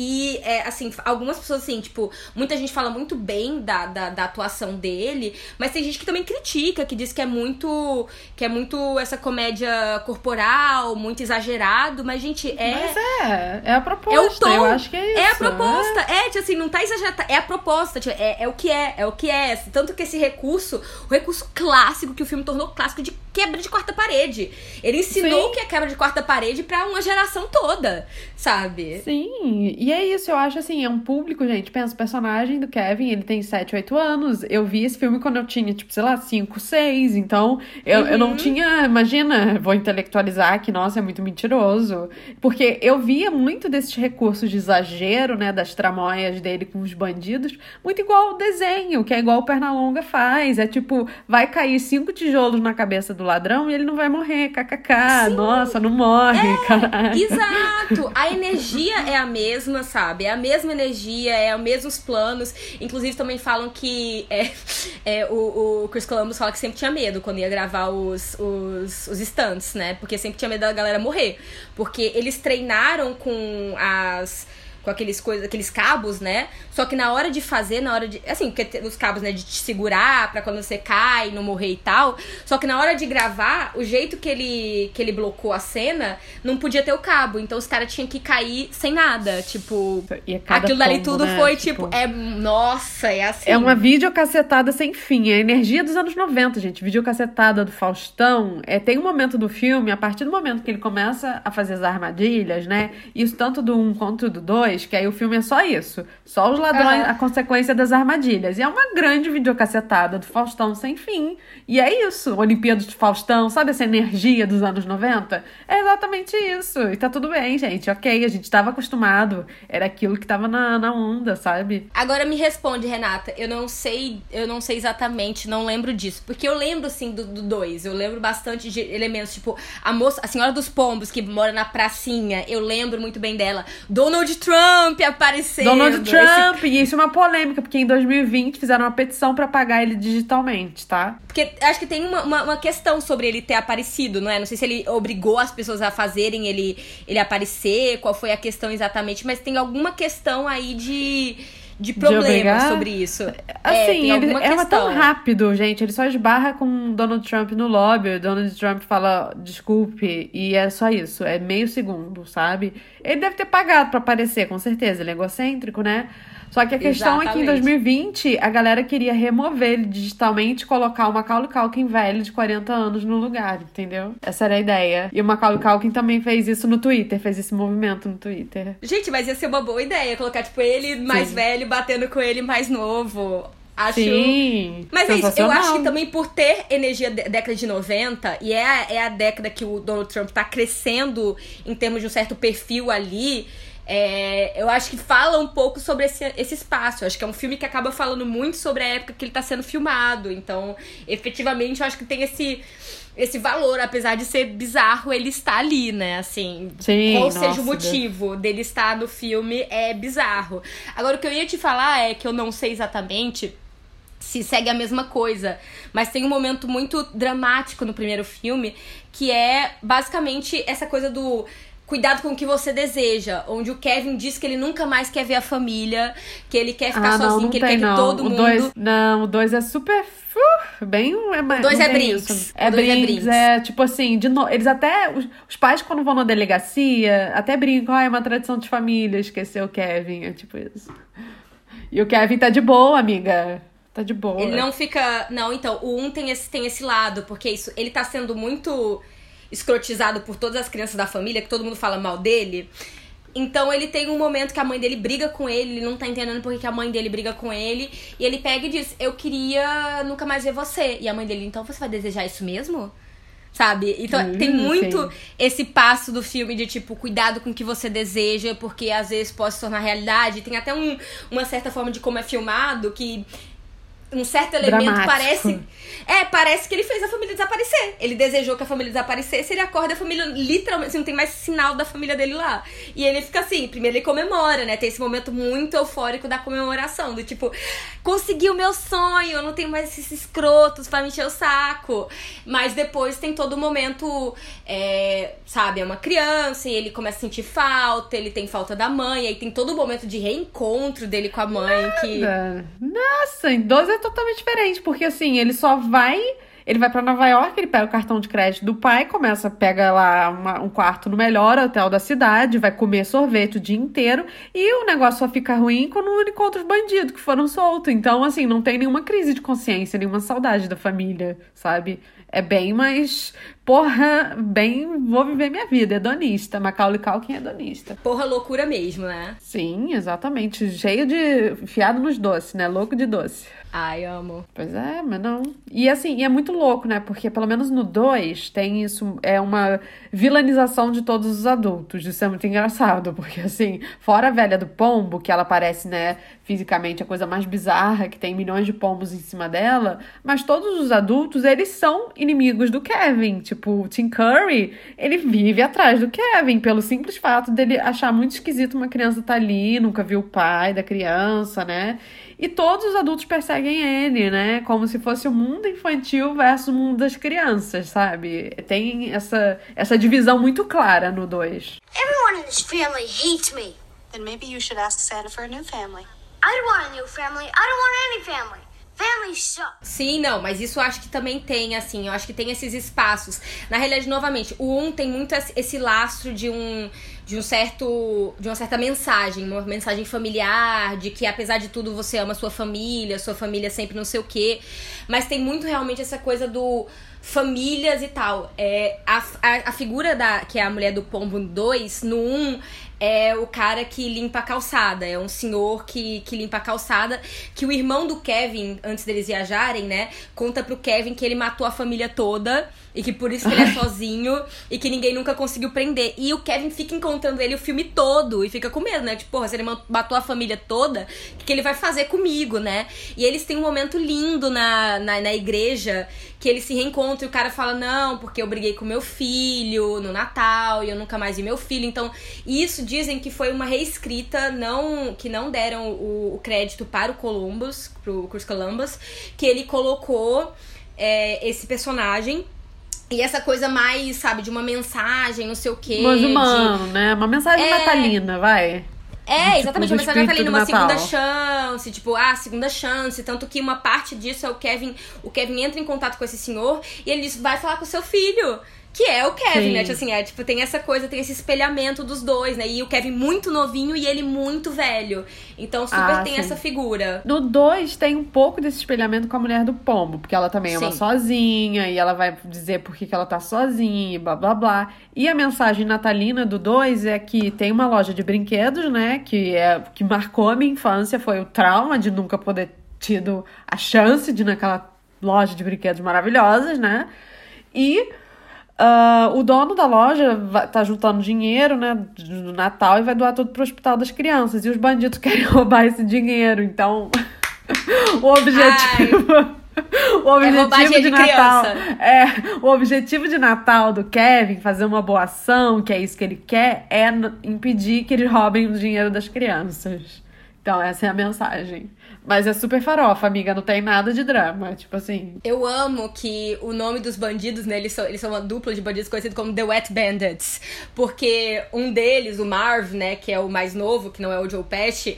[SPEAKER 1] E, é, assim, algumas pessoas, assim, tipo, muita gente fala muito bem da, da, da atuação dele, mas tem gente que também critica, que diz que é muito. que é muito essa comédia corporal, muito exagerado, mas, gente, é.
[SPEAKER 2] Mas é, é a proposta.
[SPEAKER 1] É o tom.
[SPEAKER 2] Eu acho que é isso.
[SPEAKER 1] É a proposta. É, tipo assim, não tá exagerado. É a proposta. Tipo, é, é o que é. É o que é. Tanto que esse recurso, o recurso clássico que o filme tornou clássico de quebra de quarta parede. Ele ensinou
[SPEAKER 2] Sim.
[SPEAKER 1] o que é quebra de quarta parede pra uma geração toda, sabe?
[SPEAKER 2] Sim, e é isso, eu acho assim, é um público, gente. Pensa, o personagem do Kevin, ele tem 7, 8 anos. Eu vi esse filme quando eu tinha, tipo, sei lá, 5, 6. Então, eu, eu
[SPEAKER 1] Uhum.
[SPEAKER 2] não tinha, imagina, vou intelectualizar que, nossa, é muito mentiroso. Porque eu via muito desses recursos de exagero, né, das tramóias dele com os bandidos, muito igual o desenho, que é igual o Pernalonga faz. É tipo, vai cair cinco tijolos na cabeça do ladrão e ele não vai morrer, kkk. Nossa, não morre,
[SPEAKER 1] É. Exato! A energia é a mesma, sabe? É a mesma energia, é os mesmos planos. Inclusive, também falam que é, é, o, o Chris Columbus fala que sempre tinha medo quando ia gravar os, os, os stunts, né? Porque sempre tinha medo da galera morrer. Porque eles treinaram com as com aqueles coisas, aqueles cabos, né? Só que na hora de fazer, na hora de, assim, porque os cabos, né, de te segurar pra quando você cai, não morrer e tal. Só que na hora de gravar, o jeito que ele que ele blocou a cena, não podia ter o cabo, então os caras tinham que cair sem nada, tipo, aquilo dali tudo
[SPEAKER 2] né,
[SPEAKER 1] foi tipo, é, nossa, é assim.
[SPEAKER 2] É uma videocassetada sem fim. É a energia dos anos 90, gente. Videocassetada do Faustão. É, tem um momento do filme, a partir do momento que ele começa a fazer as armadilhas, né? Isso tanto do 1 quanto do 2, que aí o filme é só isso. Só os ladrões,
[SPEAKER 1] Aham.
[SPEAKER 2] a consequência das armadilhas. E é uma grande videocassetada do Faustão sem fim. E é isso. Olimpíadas do Faustão, sabe essa energia dos anos 90? É exatamente isso. E tá tudo bem, gente. Ok, a gente tava acostumado. Era aquilo que tava na, na onda, sabe?
[SPEAKER 1] Agora me responde, Renata. Eu não sei, eu não sei exatamente, não lembro disso. Porque eu lembro, assim, do 2. Eu lembro bastante de elementos, tipo, a moça, a senhora dos pombos, que mora na pracinha. Eu lembro muito bem dela. Donald Trump aparecendo.
[SPEAKER 2] Donald
[SPEAKER 1] esse-
[SPEAKER 2] Trump, e isso é uma polêmica, porque em 2020 fizeram uma petição pra pagar ele digitalmente, tá?
[SPEAKER 1] Porque acho que tem uma, uma, uma questão sobre ele ter aparecido, não é? Não sei se ele obrigou as pessoas a fazerem ele, ele aparecer, qual foi a questão exatamente, mas tem alguma questão aí de, de problema
[SPEAKER 2] obrigar?
[SPEAKER 1] sobre isso. é,
[SPEAKER 2] Assim,
[SPEAKER 1] tem
[SPEAKER 2] ele
[SPEAKER 1] alguma
[SPEAKER 2] é tão rápido, gente. Ele só esbarra com Donald Trump no lobby. o Donald Trump fala desculpe, e é só isso. É meio segundo, sabe? Ele deve ter pagado pra aparecer, com certeza. Ele é egocêntrico, né? Só que a questão é que em
[SPEAKER 1] Exatamente.
[SPEAKER 2] 2020 a galera queria remover ele digitalmente e colocar o Macaulay Culkin velho de 40 anos no lugar, entendeu? Essa era a ideia. E o Macaulay Culkin também fez isso no Twitter, fez esse movimento no Twitter.
[SPEAKER 1] Gente, mas ia ser uma boa ideia colocar, tipo, ele mais
[SPEAKER 2] Sim.
[SPEAKER 1] velho batendo com ele mais novo. Acho.
[SPEAKER 2] Sim,
[SPEAKER 1] Mas é isso, eu acho que também por ter energia da década de 90, e é a, é a década que o Donald Trump tá crescendo em termos de um certo perfil ali, é, eu acho que fala um pouco sobre esse, esse espaço. Eu acho que é um filme que acaba falando muito sobre a época que ele tá sendo filmado. Então, efetivamente, eu acho que tem esse. Esse valor, apesar de ser bizarro, ele está ali, né? Assim,
[SPEAKER 2] Sim,
[SPEAKER 1] qual seja
[SPEAKER 2] nossa,
[SPEAKER 1] o motivo dele estar no filme é bizarro. Agora, o que eu ia te falar é que eu não sei exatamente se segue a mesma coisa. Mas tem um momento muito dramático no primeiro filme, que é basicamente essa coisa do. Cuidado com o que você deseja, onde o Kevin diz que ele nunca mais quer ver a família, que ele quer ficar
[SPEAKER 2] ah, não,
[SPEAKER 1] sozinho,
[SPEAKER 2] não
[SPEAKER 1] que
[SPEAKER 2] tem,
[SPEAKER 1] ele quer
[SPEAKER 2] não.
[SPEAKER 1] que todo
[SPEAKER 2] o
[SPEAKER 1] mundo.
[SPEAKER 2] Dois, não, o 2 é super. uh, bem. É, mais-
[SPEAKER 1] dois
[SPEAKER 2] não
[SPEAKER 1] é Brinks.
[SPEAKER 2] isso. É
[SPEAKER 1] dois é
[SPEAKER 2] Brinks,
[SPEAKER 1] Brinks.
[SPEAKER 2] é tipo assim, de no... eles até. Os, os pais, quando vão na delegacia, até brincam, ah, é uma tradição de família, esquecer o Kevin. É tipo isso. E o Kevin tá de boa, amiga. Tá de boa.
[SPEAKER 1] Ele não fica. Não, então, o um tem esse, tem esse lado, porque isso, ele tá sendo muito escrotizado por todas as crianças da família, que todo mundo fala mal dele. Então ele tem um momento que a mãe dele briga com ele, ele não tá entendendo por que a mãe dele briga com ele. E ele pega e diz: Eu queria nunca mais ver você. E a mãe dele, então você vai desejar isso mesmo? Sabe? Então
[SPEAKER 2] Hum,
[SPEAKER 1] tem muito
[SPEAKER 2] sim.
[SPEAKER 1] esse passo do filme de tipo, cuidado com o que você deseja, porque às vezes pode se tornar realidade. Tem até um, uma certa forma de como é filmado que um certo elemento
[SPEAKER 2] Dramático.
[SPEAKER 1] parece. É, parece que ele fez a família desaparecer. Ele desejou que a família desaparecesse, ele acorda a família, literalmente, assim, não tem mais sinal da família dele lá. E ele fica assim, primeiro ele comemora, né? Tem esse momento muito eufórico da comemoração, do tipo, consegui o meu sonho, eu não tenho mais esses escrotos pra me encher o saco. Mas depois tem todo o momento, é, sabe, é uma criança e ele começa a sentir falta, ele tem falta da mãe, aí tem todo o momento de reencontro dele com a mãe que.
[SPEAKER 2] Nada. Nossa, em 12 é totalmente diferente, porque assim, ele só vai. Ele vai pra Nova York, ele pega o cartão de crédito do pai, começa, pega lá uma- um quarto no melhor hotel da cidade, vai comer sorvete o dia inteiro, e o negócio só fica ruim quando ele encontra os bandidos que foram soltos. Então, assim, não tem nenhuma crise de consciência, nenhuma saudade da família, sabe? É bem mais. Porra, bem. Vou viver minha vida, hedonista. Macaulay Culkin é hedonista.
[SPEAKER 1] Porra, loucura mesmo, né?
[SPEAKER 2] Sim, exatamente. Cheio de. Fiado nos doces, né? Louco de doce.
[SPEAKER 1] Ai, amo.
[SPEAKER 2] Pois é, mas não. E assim, e é muito louco, né? Porque pelo menos no 2 tem isso, é uma vilanização de todos os adultos. Isso é muito engraçado, porque assim, fora a velha do pombo, que ela parece, né, fisicamente a coisa mais bizarra, que tem milhões de pombos em cima dela, mas todos os adultos, eles são inimigos do Kevin. Tipo, o Tim Curry, ele vive atrás do Kevin, pelo simples fato dele achar muito esquisito uma criança tá ali, nunca viu o pai da criança, né? E todos os adultos perseguem ele, né? Como se fosse o mundo infantil versus o mundo das crianças, sabe? Tem essa, essa divisão muito clara no 2.
[SPEAKER 4] Everyone in this family hates me.
[SPEAKER 5] Then maybe you should ask Santa for a new family.
[SPEAKER 4] I don't want a new family. I don't want any family.
[SPEAKER 1] Sim, não, mas isso eu acho que também tem, assim, eu acho que tem esses espaços. Na realidade, novamente, o 1 um tem muito esse lastro de um de um certo de uma certa mensagem, uma mensagem familiar, de que apesar de tudo você ama sua família, sua família sempre não sei o quê. Mas tem muito realmente essa coisa do famílias e tal. É, a, a, a figura da que é a mulher do Pombo 2, no 1, um, é o cara que limpa a calçada. É um senhor que, que limpa a calçada. Que o irmão do Kevin, antes deles viajarem, né? Conta pro Kevin que ele matou a família toda. E que por isso que ele é sozinho. E que ninguém nunca conseguiu prender. E o Kevin fica encontrando ele o filme todo. E fica com medo, né? Tipo, porra, se ele ma- matou a família toda, o que, que ele vai fazer comigo, né? E eles têm um momento lindo na, na, na igreja. Que eles se reencontram e o cara fala: Não, porque eu briguei com meu filho no Natal e eu nunca mais vi meu filho. Então, isso dizem que foi uma reescrita, não que não deram o, o crédito para o Columbus, pro Chris Columbus, que ele colocou é, esse personagem. E essa coisa mais, sabe, de uma mensagem, não sei o quê.
[SPEAKER 2] Mais
[SPEAKER 1] de-
[SPEAKER 2] humano, né? Uma mensagem
[SPEAKER 1] É.
[SPEAKER 2] natalina, vai.
[SPEAKER 1] é, exatamente,
[SPEAKER 2] do
[SPEAKER 1] uma mensagem natalina, uma segunda
[SPEAKER 2] Natal.
[SPEAKER 1] chance, tipo, ah, segunda chance. Tanto que uma parte disso é o Kevin. O Kevin entra em contato com esse senhor e ele diz, vai falar com o seu filho. Que é o Kevin,
[SPEAKER 2] Sim.
[SPEAKER 1] né? Tipo assim, é, tipo, tem essa coisa, tem esse espelhamento dos dois, né? E o Kevin muito novinho e ele muito velho. Então super
[SPEAKER 2] Ah,
[SPEAKER 1] tem
[SPEAKER 2] sim.
[SPEAKER 1] essa figura.
[SPEAKER 2] No 2 tem um pouco desse espelhamento com a mulher do pombo, porque ela também é uma sozinha e ela vai dizer por que, que ela tá sozinha e blá blá blá. E a mensagem natalina do 2 é que tem uma loja de brinquedos, né? Que, é, que marcou a minha infância, foi o trauma de nunca poder tido a chance de ir naquela loja de brinquedos maravilhosas, né? E ah, o dono da loja vai, tá juntando dinheiro, né, do Natal e vai doar tudo pro Hospital das Crianças. E os bandidos querem roubar esse dinheiro. Então, o objetivo. O objetivo
[SPEAKER 1] roubagem
[SPEAKER 2] de, Natal
[SPEAKER 1] criança.
[SPEAKER 2] é o objetivo de Natal do Kevin fazer uma boa ação, que é isso que ele quer, é impedir que eles roubem o dinheiro das crianças. Então, essa é a mensagem. Mas é super farofa, amiga, não tem nada de drama. Tipo assim.
[SPEAKER 1] Eu amo que o nome dos bandidos, né? Eles são, eles são uma dupla de bandidos conhecido como The Wet Bandits. Porque um deles, o Marv, né, que é o mais novo, que não é o Joe Pesci,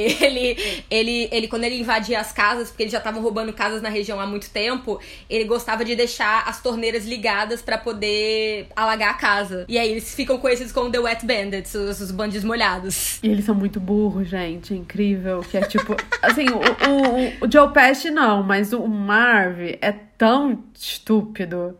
[SPEAKER 1] ele, ele, ele, quando ele invadia as casas, porque eles já estavam roubando casas na região há muito tempo, ele gostava de deixar as torneiras ligadas para poder alagar a casa. E aí eles ficam conhecidos como The Wet Bandits, os, os bandidos molhados.
[SPEAKER 2] E eles são muito burros, gente. É incrível. Que é tipo. assim, o, o, o Joe não, mas o Marv é tão estúpido.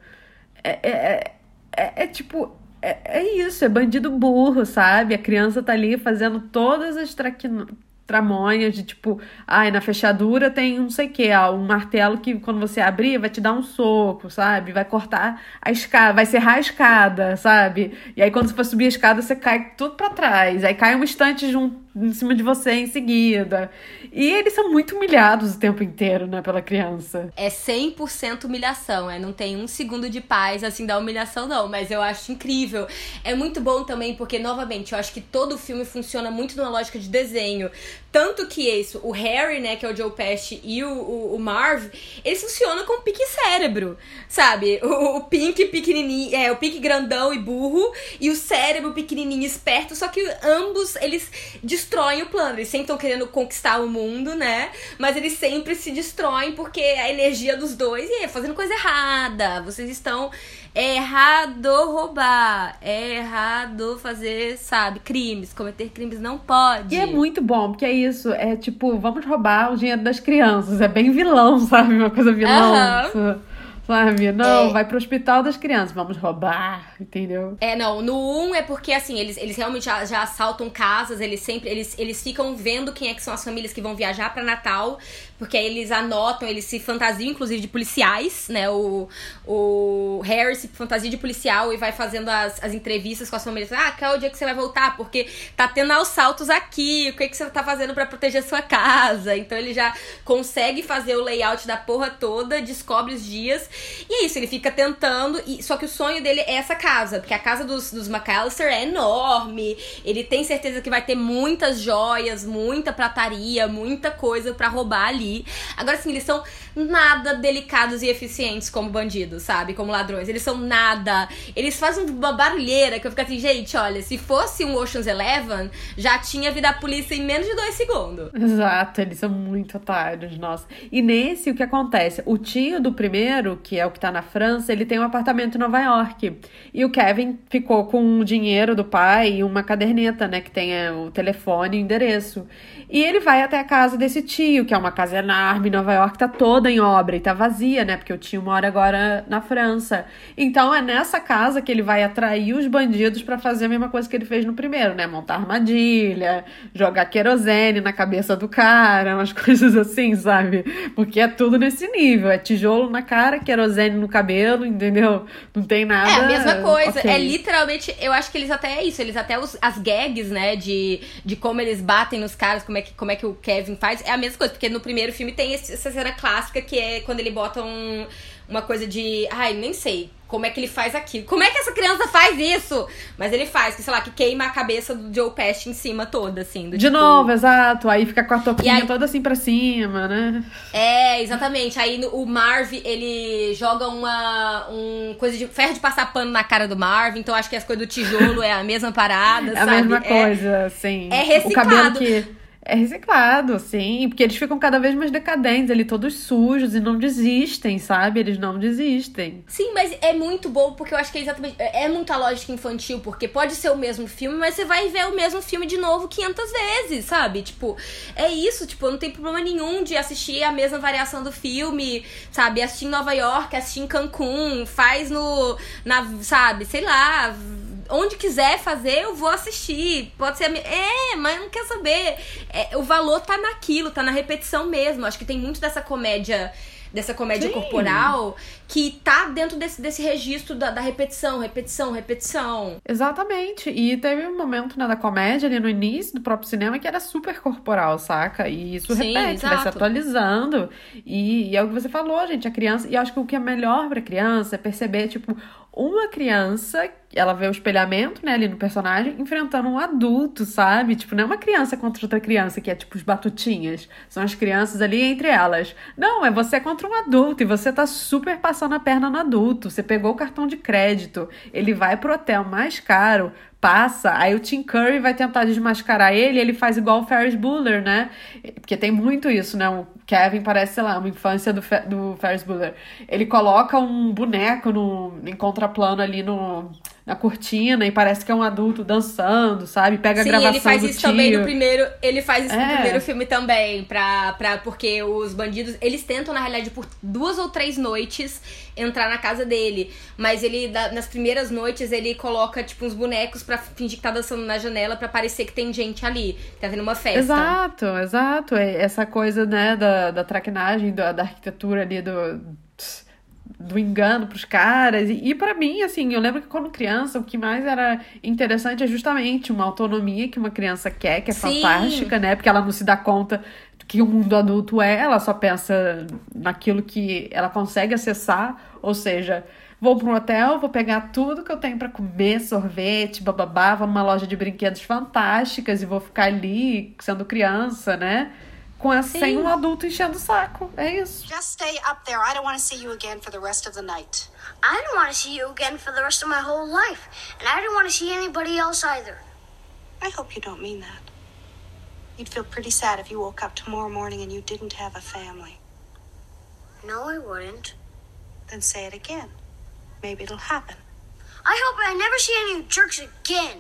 [SPEAKER 2] É, é, é, é, é tipo. É, é isso, é bandido burro, sabe? A criança tá ali fazendo todas as traquin tramonhas de tipo, ai, na fechadura tem não sei o que, um martelo que quando você abrir vai te dar um soco, sabe? Vai cortar a escada, vai serrar a escada, sabe? E aí quando você for subir a escada você cai tudo para trás, aí cai um estante junto em cima de você em seguida. E eles são muito humilhados o tempo inteiro, né, pela criança.
[SPEAKER 1] É 100% humilhação, é, não tem um segundo de paz assim da humilhação não, mas eu acho incrível. É muito bom também porque novamente, eu acho que todo filme funciona muito numa lógica de desenho. Tanto que isso, o Harry, né, que é o Joe Pesci, e o, o, o Marv, eles funcionam com pique cérebro, sabe? O, o Pink pequenininho, é, o Pink grandão e burro, e o cérebro pequenininho esperto, só que ambos, eles destroem o plano. Eles sempre estão querendo conquistar o mundo, né? Mas eles sempre se destroem porque a energia dos dois e é fazendo coisa errada. Vocês estão é errado roubar, é errado fazer, sabe, crimes, cometer crimes não pode.
[SPEAKER 2] E é muito bom, porque é isso, é tipo, vamos roubar o dinheiro das crianças, é bem vilão, sabe? Uma coisa vilão. Uhum. Sabe? Não, é. vai pro hospital das crianças, vamos roubar, entendeu?
[SPEAKER 1] É, não, no 1 é porque, assim, eles, eles realmente já, já assaltam casas, eles sempre, eles, eles ficam vendo quem é que são as famílias que vão viajar para Natal, porque aí eles anotam, eles se fantasiam, inclusive, de policiais, né? O, o Harry se fantasia de policial e vai fazendo as, as entrevistas com as famílias. Ah, qual é o dia que você vai voltar? Porque tá tendo assaltos aqui, o que, é que você tá fazendo para proteger a sua casa? Então ele já consegue fazer o layout da porra toda, descobre os dias e é isso, ele fica tentando. E, só que o sonho dele é essa casa, porque a casa dos, dos McAllister é enorme. Ele tem certeza que vai ter muitas joias, muita prataria, muita coisa para roubar ali. Agora, assim, eles são nada delicados e eficientes como bandidos, sabe? Como ladrões. Eles são nada. Eles fazem uma barulheira que eu fico assim, gente, olha, se fosse um Ocean's Eleven, já tinha vindo a polícia em menos de dois segundos.
[SPEAKER 2] Exato, eles são muito otários, nossa. E nesse, o que acontece? O tio do primeiro, que é o que tá na França, ele tem um apartamento em Nova York. E o Kevin ficou com o dinheiro do pai e uma caderneta, né, que tem é, o telefone e o endereço. E ele vai até a casa desse tio, que é uma casa enorme, Nova York tá toda em obra e tá vazia, né? Porque o tio mora agora na França. Então é nessa casa que ele vai atrair os bandidos para fazer a mesma coisa que ele fez no primeiro, né? Montar armadilha, jogar querosene na cabeça do cara, umas coisas assim, sabe? Porque é tudo nesse nível. É tijolo na cara, querosene no cabelo, entendeu? Não tem nada.
[SPEAKER 1] É a mesma coisa. Okay. É literalmente, eu acho que eles até é isso. Eles até os, as gags, né? De, de como eles batem nos caras, como é, que, como é que o Kevin faz. É a mesma coisa, porque no primeiro filme tem esse, essa cena clássica que é quando ele bota um, uma coisa de. Ai, nem sei como é que ele faz aquilo. Como é que essa criança faz isso? Mas ele faz, que sei lá, que queima a cabeça do Joe Pesci em cima toda, assim.
[SPEAKER 2] de
[SPEAKER 1] tipo...
[SPEAKER 2] novo, exato. Aí fica com a topinha aí... toda assim pra cima, né?
[SPEAKER 1] É, exatamente. Aí o Marv, ele joga uma um coisa de ferro de passar pano na cara do Marv. Então acho que as coisas do tijolo é a mesma parada,
[SPEAKER 2] é
[SPEAKER 1] sabe?
[SPEAKER 2] a mesma coisa, é, sim.
[SPEAKER 1] É reciclado.
[SPEAKER 2] O cabelo que é reciclado, sim, porque eles ficam cada vez mais decadentes, ali todos sujos e não desistem, sabe? Eles não desistem.
[SPEAKER 1] Sim, mas é muito bom porque eu acho que é exatamente é, é muita lógica infantil, porque pode ser o mesmo filme, mas você vai ver o mesmo filme de novo 500 vezes, sabe? Tipo, é isso, tipo, não tem problema nenhum de assistir a mesma variação do filme, sabe? Assistir em Nova York, assistir em Cancún, faz no na, sabe, sei lá, onde quiser fazer, eu vou assistir. Pode ser. É, mas não quer saber. É, o valor tá naquilo, tá na repetição mesmo. Acho que tem muito dessa comédia dessa comédia Sim. corporal que tá dentro desse, desse registro da, da, repetição, repetição, repetição.
[SPEAKER 2] Exatamente. E teve um momento né, da comédia ali no início do próprio cinema que era super corporal, saca? E isso Sim, repete, exato. vai se atualizando. E, e, é o que você falou, gente, a criança. E acho que o que é melhor pra criança é perceber, tipo, uma criança, ela vê o espelhamento, né, ali no personagem, enfrentando um adulto, sabe? Tipo, não é uma criança contra outra criança, que é tipo os batutinhas. São as crianças ali entre elas. Não, é você contra um adulto e você tá super passando a perna no adulto. Você pegou o cartão de crédito, ele vai pro hotel mais caro, passa, aí o Tim Curry vai tentar desmascarar ele, ele faz igual o Ferris Bueller, né? Porque tem muito isso, né? O Kevin parece, sei lá, uma infância do, Fe do Ferris Bueller. Ele coloca um boneco no, em contraplano ali no, na cortina e parece que é um adulto dançando, sabe? Pega
[SPEAKER 1] Sim,
[SPEAKER 2] a gravação
[SPEAKER 1] ele faz isso
[SPEAKER 2] tio.
[SPEAKER 1] também no primeiro. Ele faz isso
[SPEAKER 2] É.
[SPEAKER 1] no primeiro filme também, pra, pra, porque os bandidos. Eles tentam, na realidade, por duas ou três noites entrar na casa dele. Mas ele, nas primeiras noites, ele coloca, tipo, uns bonecos pra fingir que tá dançando na janela pra parecer que tem gente ali. que Tá tendo uma festa.
[SPEAKER 2] Exato, exato. É Essa coisa, né, da, da traquinagem, da, da arquitetura ali, do, do engano pros caras. E, e para mim, assim, eu lembro que quando criança, o que mais era interessante é justamente uma autonomia que uma criança quer, que é
[SPEAKER 1] Sim.
[SPEAKER 2] fantástica, né? Porque ela não se dá conta que o mundo adulto é, ela só pensa naquilo que ela consegue acessar, ou seja, vou para um hotel, vou pegar tudo que eu tenho para comer, sorvete, bababá, vou numa loja de brinquedos fantásticas e vou ficar ali sendo criança, né? Com essa, sem um adulto enchendo o saco. É isso.
[SPEAKER 5] Just stay up there. I don't want to see you again for the rest of the night.
[SPEAKER 4] I don't want to see you again for the rest of my whole life. And I don't want to see anybody else either.
[SPEAKER 5] I hope you don't mean that. You'd feel pretty sad if you woke up tomorrow morning and you didn't have a family.
[SPEAKER 4] No, I wouldn't.
[SPEAKER 5] Then say it again. Maybe it'll happen.
[SPEAKER 4] I hope I never see any jerks again.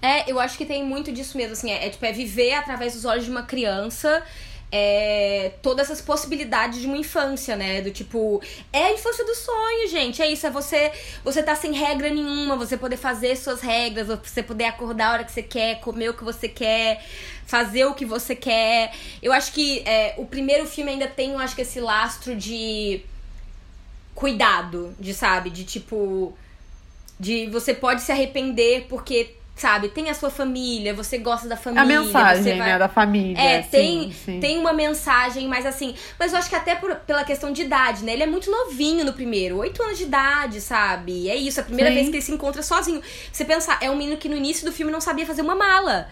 [SPEAKER 1] É, eu acho que tem muito disso mesmo, assim, é, é, tipo, é viver através dos olhos de uma criança é, todas essas possibilidades de uma infância, né? Do tipo, é a infância do sonho, gente. É isso, é você você tá sem regra nenhuma, você poder fazer suas regras, você poder acordar a hora que você quer, comer o que você quer, fazer o que você quer. Eu acho que é, o primeiro filme ainda tem, eu acho que esse lastro de cuidado, de sabe, de tipo de você pode se arrepender porque sabe, tem a sua família, você gosta da família,
[SPEAKER 2] A mensagem,
[SPEAKER 1] você vai-
[SPEAKER 2] né, da família.
[SPEAKER 1] é,
[SPEAKER 2] sim,
[SPEAKER 1] tem,
[SPEAKER 2] sim.
[SPEAKER 1] tem uma mensagem, mas assim. Mas eu acho que até por- pela questão de idade, né? Ele é muito novinho no primeiro, oito anos de idade, sabe? É isso, a primeira
[SPEAKER 2] Sim.
[SPEAKER 1] vez que ele se encontra sozinho. Você pensar, é um menino que no início do filme não sabia fazer uma mala.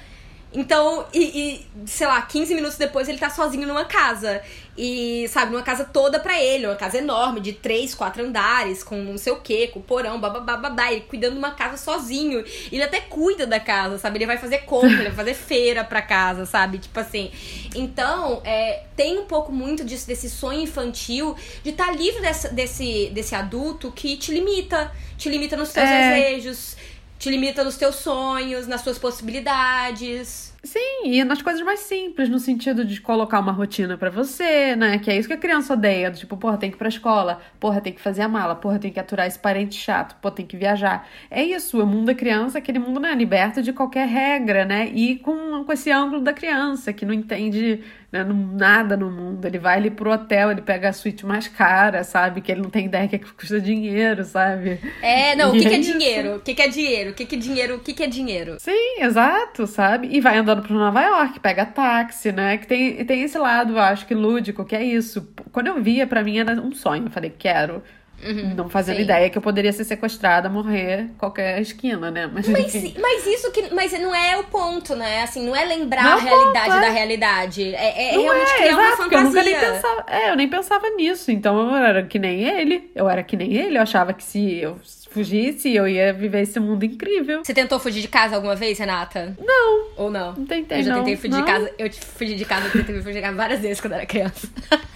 [SPEAKER 1] Então, e, e, sei lá, 15 minutos depois ele tá sozinho numa casa. E, sabe, numa casa toda pra ele, uma casa enorme, de três, quatro andares, com não sei o que, com porão, bababá, babá, ele cuidando de uma casa sozinho. Ele até cuida da casa, sabe? Ele vai fazer compra, ele vai fazer feira pra casa, sabe? Tipo assim. Então, é, tem um pouco muito disso, desse sonho infantil, de estar livre dessa- desse, desse adulto que te limita. Te limita nos teus
[SPEAKER 2] É.
[SPEAKER 1] desejos, te limita nos teus sonhos, nas suas possibilidades.
[SPEAKER 2] Sim, e nas coisas mais simples, no sentido de colocar uma rotina pra você, né? Que é isso que a criança odeia. do Tipo, porra, tem que ir pra escola, porra, tem que fazer a mala, porra, tem que aturar esse parente chato, porra, tem que viajar. É isso, o mundo da criança, aquele mundo, né? Liberto de qualquer regra, né? E com, com esse ângulo da criança, que não entende né, nada no mundo. Ele vai ali pro hotel, ele pega a suíte mais cara, sabe? Que ele não tem ideia que custa dinheiro, sabe?
[SPEAKER 1] É, não, o que, que é
[SPEAKER 2] isso.
[SPEAKER 1] dinheiro? O que, que é dinheiro? O que, que é dinheiro? O que, que é dinheiro?
[SPEAKER 2] Sim, exato, sabe? E vai andando pro Nova York, pega táxi, né? Que tem, tem esse lado, eu acho que lúdico, que é isso. Quando eu via, pra mim era um sonho. Eu falei, quero. não fazendo
[SPEAKER 1] Uhum, sim.
[SPEAKER 2] ideia que eu poderia ser sequestrada, morrer qualquer esquina, né? Mas,
[SPEAKER 1] Mas,
[SPEAKER 2] enfim.
[SPEAKER 1] mas isso que. Mas não é o ponto, né? Assim, não é lembrar
[SPEAKER 2] Não é
[SPEAKER 1] a realidade
[SPEAKER 2] ponto, é.
[SPEAKER 1] da realidade. É, é
[SPEAKER 2] Não
[SPEAKER 1] realmente
[SPEAKER 2] é,
[SPEAKER 1] criar uma
[SPEAKER 2] exato, porque eu nunca nem
[SPEAKER 1] fantasia.
[SPEAKER 2] pensava. É, eu nem pensava nisso. Então eu era que nem ele. Eu era que nem ele. Eu achava que se eu fugisse, eu ia viver esse mundo incrível.
[SPEAKER 1] Você tentou fugir de casa alguma vez, Renata? Não. Ou não?
[SPEAKER 2] Não tentei,
[SPEAKER 1] Eu já
[SPEAKER 2] não.
[SPEAKER 1] tentei fugir
[SPEAKER 2] Não.
[SPEAKER 1] de casa. Eu fugi de casa, eu tentei fugir de casa várias vezes quando era criança.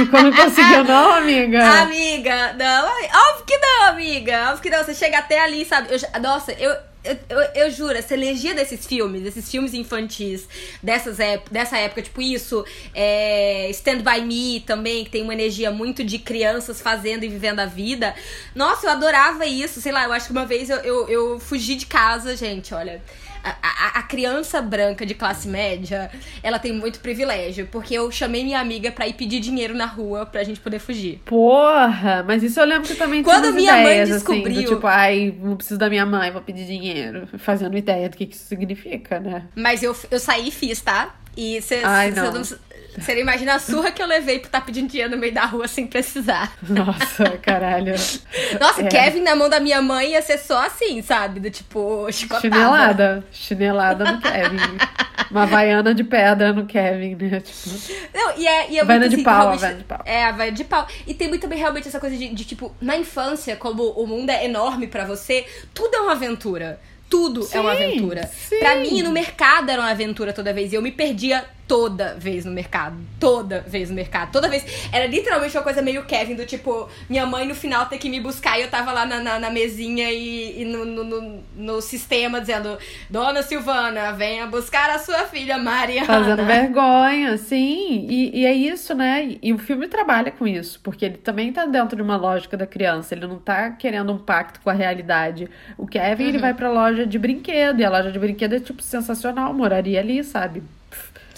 [SPEAKER 2] E quando conseguiu, não, amiga.
[SPEAKER 1] Amiga, não, óbvio que não, amiga. Óbvio que não. Você chega até ali, sabe? Eu já- nossa, eu, eu, eu, eu juro, essa energia desses filmes, desses filmes infantis, dessas dessa época, tipo isso, é, Stand By Me também, que tem uma energia muito de crianças fazendo e vivendo a vida. Nossa, eu adorava isso. Sei lá, eu acho que uma vez eu, eu, eu fugi de casa, gente, olha. A, a- criança branca de classe média, ela tem muito privilégio, porque eu chamei minha amiga pra ir pedir dinheiro na rua pra gente poder fugir.
[SPEAKER 2] Porra, mas isso eu lembro que também
[SPEAKER 1] Quando minha mãe
[SPEAKER 2] ideias, assim,
[SPEAKER 1] descobriu-
[SPEAKER 2] do tipo, ai, não preciso da minha mãe, vou pedir dinheiro. Fazendo ideia do que, que isso significa, né?
[SPEAKER 1] Mas eu, eu saí e fiz, tá? E você
[SPEAKER 2] Ai, não.
[SPEAKER 1] Você não imagina a surra que eu levei por estar pedindo dinheiro no meio da rua sem precisar.
[SPEAKER 2] Nossa, caralho.
[SPEAKER 1] Nossa,
[SPEAKER 2] É.
[SPEAKER 1] Kevin na mão da minha mãe ia ser só assim, sabe? Do tipo, chicotada.
[SPEAKER 2] Chinelada. Chinelada no Kevin. Uma havaiana de pedra no Kevin, né? Tipo,
[SPEAKER 1] Não, e é, e é muito
[SPEAKER 2] de
[SPEAKER 1] assim,
[SPEAKER 2] pau,
[SPEAKER 1] realmente-
[SPEAKER 2] de pau.
[SPEAKER 1] É, a Havaiana de pau. E tem muito também realmente essa coisa de, de, tipo, na infância, como o mundo é enorme pra você, tudo é uma aventura. Tudo é uma
[SPEAKER 2] Sim,
[SPEAKER 1] aventura.
[SPEAKER 2] sim.
[SPEAKER 1] Pra mim, no mercado era uma aventura toda vez. E eu me perdia toda vez no mercado. Toda vez no mercado. Toda vez. Era literalmente uma coisa meio Kevin, do tipo, minha mãe no final ter que me buscar e eu tava lá na, na, na mesinha e, e no, no, no, no sistema dizendo: Dona Silvana, venha buscar a sua filha Mariana.
[SPEAKER 2] Fazendo vergonha, sim. E, e é isso, né? E, o filme trabalha com isso, porque ele também tá dentro de uma lógica da criança. Ele não tá querendo um pacto com a realidade. O Kevin,
[SPEAKER 1] Uhum.
[SPEAKER 2] ele vai pra loja de brinquedo, e a loja de brinquedo é, tipo, sensacional. Moraria ali, sabe?